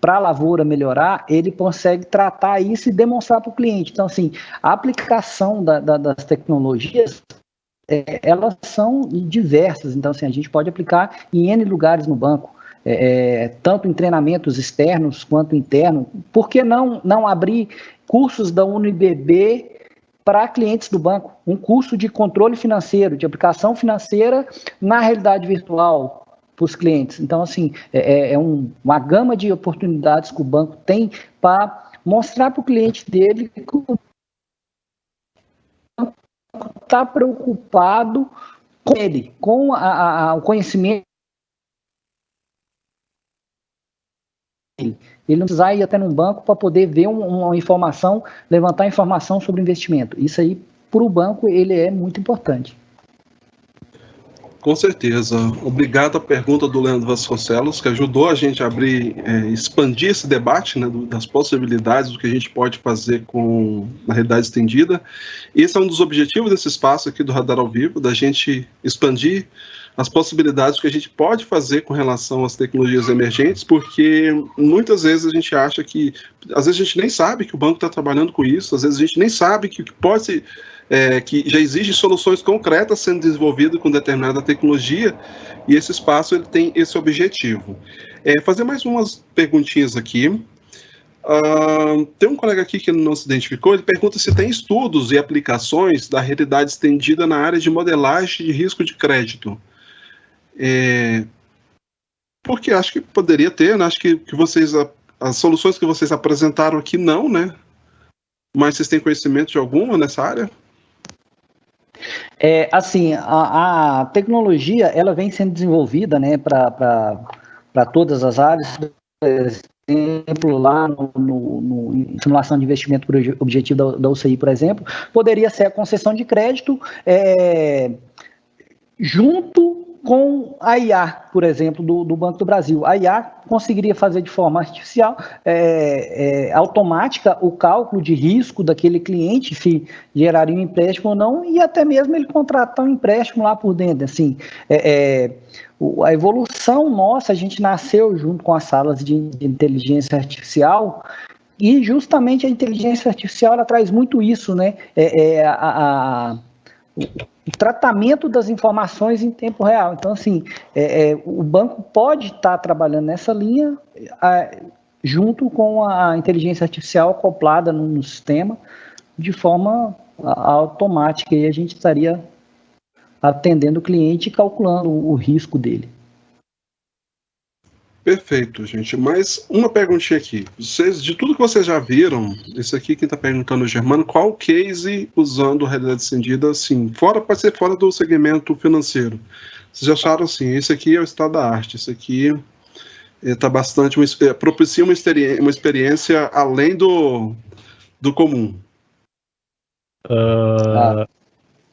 para a lavoura melhorar, ele consegue tratar isso e demonstrar para o cliente. Então, assim, a aplicação da, da, das tecnologias é, elas são diversas, então assim, a gente pode aplicar em N lugares no banco é, é, tanto em treinamentos externos quanto internos, por que não, não abrir cursos da UNBB para clientes do banco? Um curso de controle financeiro, de aplicação financeira na realidade virtual para os clientes. Então, assim, é, é, é um, uma gama de oportunidades que o banco tem para mostrar para o cliente dele que o banco está preocupado com ele, com a, a, o conhecimento Ele não precisa ir até num banco para poder ver um, uma informação, levantar informação sobre investimento. Isso aí, para o banco, ele é muito importante. Com certeza. Obrigado à pergunta do Leandro Vasconcelos, que ajudou a gente a abrir, é, expandir esse debate né, das possibilidades do que a gente pode fazer com a realidade estendida. Esse é um dos objetivos desse espaço aqui do Radar ao Vivo, da gente expandir as possibilidades que a gente pode fazer com relação às tecnologias emergentes, porque muitas vezes a gente acha que, às vezes a gente nem sabe que o banco está trabalhando com isso, às vezes a gente nem sabe que pode ser, é, que já existem soluções concretas sendo desenvolvidas com determinada tecnologia, e esse espaço ele tem esse objetivo. É, fazer mais umas perguntinhas aqui. Uh, tem um colega aqui que não se identificou, ele pergunta se tem estudos e aplicações da realidade estendida na área de modelagem de risco de crédito. É, porque acho que poderia ter, né? acho que, que vocês, as soluções que vocês apresentaram aqui não, né? Mas vocês têm conhecimento de alguma nessa área? É, assim, a, a tecnologia ela vem sendo desenvolvida né, para todas as áreas. Exemplo, lá no, no, no simulação de investimento por objetivo da, da UCI, por exemplo, poderia ser a concessão de crédito é, junto com a IA, por exemplo, do, do, Banco do Brasil. A IA conseguiria fazer de forma artificial, é, é, automática, o cálculo de risco daquele cliente, se geraria um empréstimo ou não, e até mesmo ele contratar um empréstimo lá por dentro. Assim, é, é a evolução nossa, a gente nasceu junto com as salas de, inteligência artificial, e justamente a inteligência artificial ela traz muito isso, né? É, é a, a, o tratamento das informações em tempo real. Então, assim, é, é, o banco pode estar trabalhando nessa linha a, junto com a inteligência artificial acoplada no, no sistema de forma automática e a gente estaria atendendo o cliente e calculando o risco dele. Perfeito, gente. Mas uma perguntinha aqui. Vocês, de tudo que vocês já viram, esse aqui quem está perguntando o Germano, qual case usando realidade estendida, assim, fora, pode ser fora do segmento financeiro. Vocês acharam assim, esse aqui é o estado da arte, esse aqui está eh, bastante, é, propicia uma, experiência, uma experiência além do, do comum. Uh,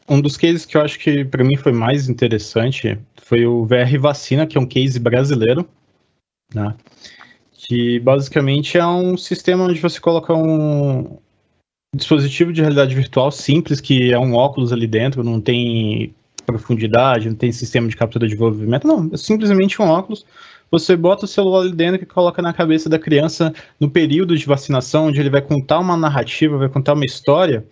um dos cases que eu acho que para mim foi mais interessante foi o VR Vacina, que é um case brasileiro, né? Que basicamente é um sistema onde você coloca um, dispositivo de realidade virtual simples, que é um óculos ali dentro, não tem profundidade, não tem sistema de captura de movimento, não, é simplesmente um óculos. Você bota o celular ali dentro e coloca na cabeça da criança no período de vacinação, onde ele vai contar uma narrativa, vai contar uma história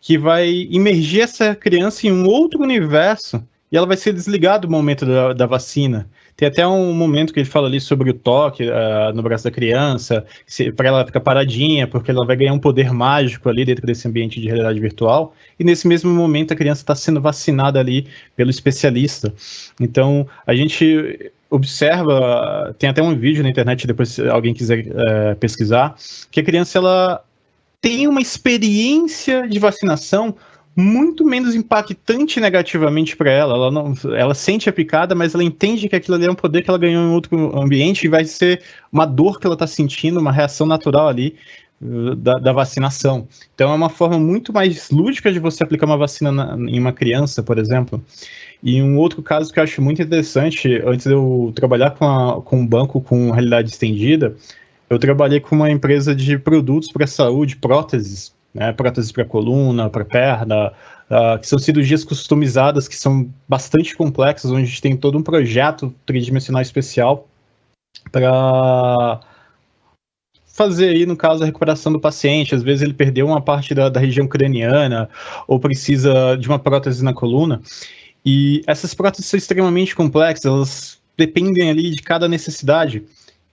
que vai imergir essa criança em um outro universo e ela vai ser desligada no momento da, da vacina. Tem até um momento que ele fala ali sobre o toque uh, no braço da criança, para ela ficar paradinha, porque ela vai ganhar um poder mágico ali dentro desse ambiente de realidade virtual. E nesse mesmo momento a criança está sendo vacinada ali pelo especialista. Então a gente observa, tem até um vídeo na internet, depois se alguém quiser uh, pesquisar, que a criança ela tem uma experiência de vacinação muito menos impactante negativamente para ela. Ela, não, ela sente a picada, mas ela entende que aquilo ali é um poder que ela ganhou em outro ambiente e vai ser uma dor que ela está sentindo, uma reação natural ali uh, da, da, vacinação. Então é uma forma muito mais lúdica de você aplicar uma vacina na, em uma criança, por exemplo. E um outro caso que eu acho muito interessante, antes de eu trabalhar com, a, com um banco com realidade estendida, eu trabalhei com uma empresa de produtos para saúde, próteses, né, próteses para coluna, para perna, uh, que são cirurgias customizadas, que são bastante complexas, onde a gente tem todo um projeto tridimensional especial para fazer aí, no caso, a recuperação do paciente. Às vezes ele perdeu uma parte da, da região craniana ou precisa de uma prótese na coluna. E essas próteses são extremamente complexas, elas dependem ali de cada necessidade.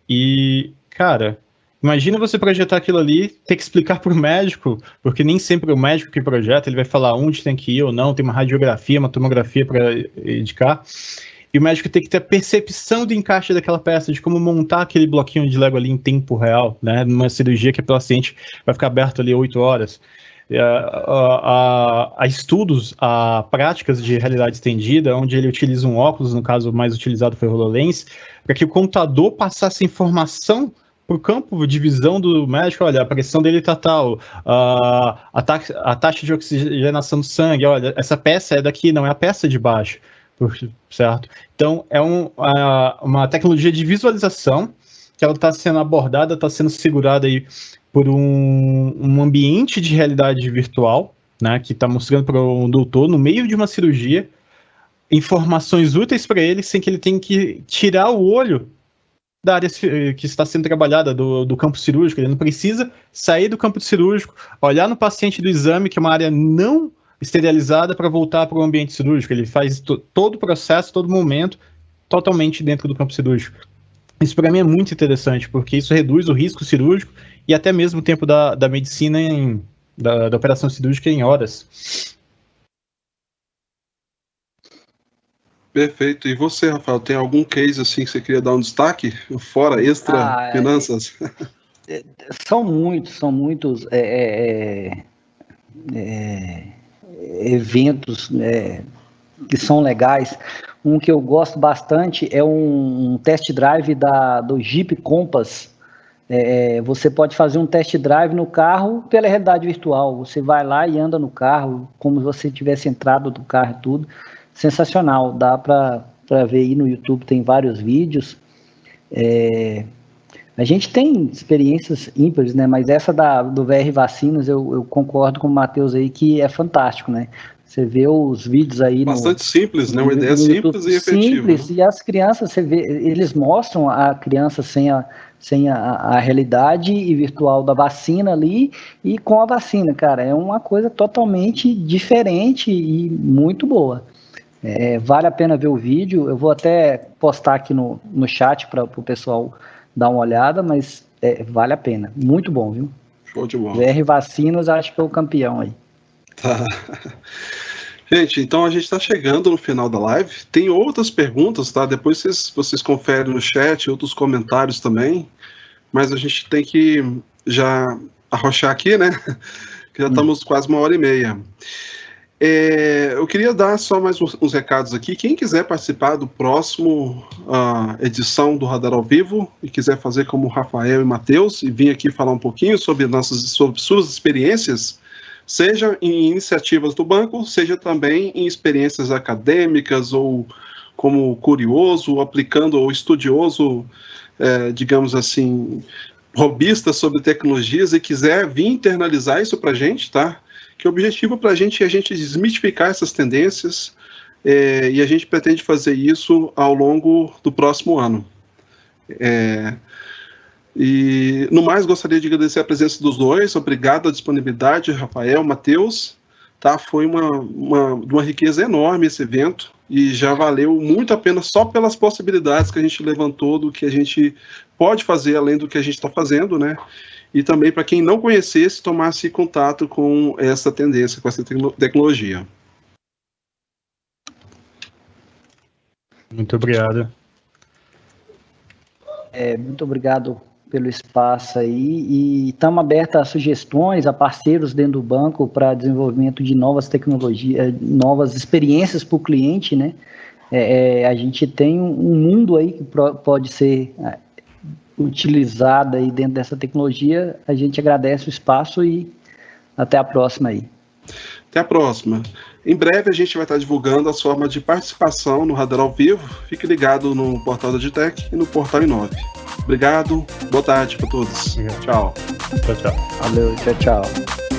E, cara, Imagina você projetar aquilo ali, ter que explicar para o médico, porque nem sempre o médico que projeta, ele vai falar onde tem que ir ou não, tem uma radiografia, uma tomografia para indicar. E o médico tem que ter a percepção do encaixe daquela peça, de como montar aquele bloquinho de Lego ali em tempo real, né? Numa cirurgia que o paciente vai ficar aberto ali oito horas. A, estudos, a práticas de realidade estendida, onde ele utiliza um óculos, no caso mais utilizado foi o HoloLens, para que o computador passasse informação o campo de visão do médico, olha, a pressão dele está tal, a, a, taxa, a taxa de oxigenação do sangue, olha, essa peça é daqui, não é a peça de baixo, certo? Então, é um, uma tecnologia de visualização que ela está sendo abordada, está sendo segurada aí por um, um ambiente de realidade virtual, né, que está mostrando para o doutor, no meio de uma cirurgia, informações úteis para ele, sem que ele tenha que tirar o olho da área que está sendo trabalhada, do, do campo cirúrgico. Ele não precisa sair do campo cirúrgico, olhar no paciente do exame, que é uma área não esterilizada, para voltar para o ambiente cirúrgico. Ele faz todo o processo, todo momento, totalmente dentro do campo cirúrgico. Isso para mim é muito interessante, porque isso reduz o risco cirúrgico e até mesmo o tempo da, da medicina, em, da, da operação cirúrgica em horas. Perfeito. E você, Rafael, tem algum case assim que você queria dar um destaque? Fora extra ah, é, finanças? É, são muitos, são muitos é, é, é eventos né, que são legais. Um que eu gosto bastante é um, um test drive da, do Jeep Compass. É, você pode fazer um test drive no carro pela realidade virtual. Você vai lá e anda no carro, como se você tivesse entrado do carro e tudo sensacional. Dá para ver aí no YouTube, tem vários vídeos. É, a gente tem experiências ímpares, né? Mas essa da, do VR Vacinas, eu, eu concordo com o Matheus aí que é fantástico, né? Você vê os vídeos aí. Bastante no, simples, né? Uma ideia simples e efetiva. Simples, né? e as crianças, você vê, eles mostram a criança sem a, sem a, a, realidade e virtual da vacina ali e com a vacina, cara. É uma coisa totalmente diferente e muito boa. É, vale a pena ver o vídeo. Eu vou até postar aqui no, no chat para o pessoal dar uma olhada, mas é, vale a pena. Muito bom, viu? Show de bola. VR Vacinas, acho que é o campeão aí. Tá. Gente, então a gente está chegando no final da live. Tem outras perguntas, tá? Depois vocês, vocês conferem no chat, outros comentários também. Mas a gente tem que já arrochar aqui, né? Que já hum. estamos quase uma hora e meia. É, eu queria dar só mais uns, uns, recados aqui. Quem quiser participar do próximo uh, edição do Radar ao Vivo e quiser fazer como Rafael e Matheus e vir aqui falar um pouquinho sobre, nossas, sobre suas experiências, seja em iniciativas do banco, seja também em experiências acadêmicas ou como curioso, aplicando ou estudioso, é, digamos assim, robista sobre tecnologias e quiser vir internalizar isso para a gente, tá? Que o objetivo para a gente é a gente desmitificar essas tendências é, e a gente pretende fazer isso ao longo do próximo ano. É, e, no mais, gostaria de agradecer a presença dos dois. Obrigado a disponibilidade, Rafael, Matheus. Tá? Foi uma, uma, uma riqueza enorme esse evento e já valeu muito a pena só pelas possibilidades que a gente levantou do que a gente pode fazer além do que a gente está fazendo, né? E também para quem não conhecesse, tomasse contato com essa tendência, com essa tecnologia. Muito obrigado. É, muito obrigado pelo espaço aí e estamos abertos a sugestões, a parceiros dentro do banco para desenvolvimento de novas tecnologias, novas experiências para o cliente, né? É, é, a gente tem um mundo aí que pode ser utilizado aí dentro dessa tecnologia. A gente agradece o espaço e até a próxima aí. Até a próxima. Em breve a gente vai estar divulgando as formas de participação no Radar ao Vivo. Fique ligado no portal da Digitec e no portal Inove. Obrigado, boa tarde para todos. Tchau. Tchau, tchau. Valeu, tchau, tchau.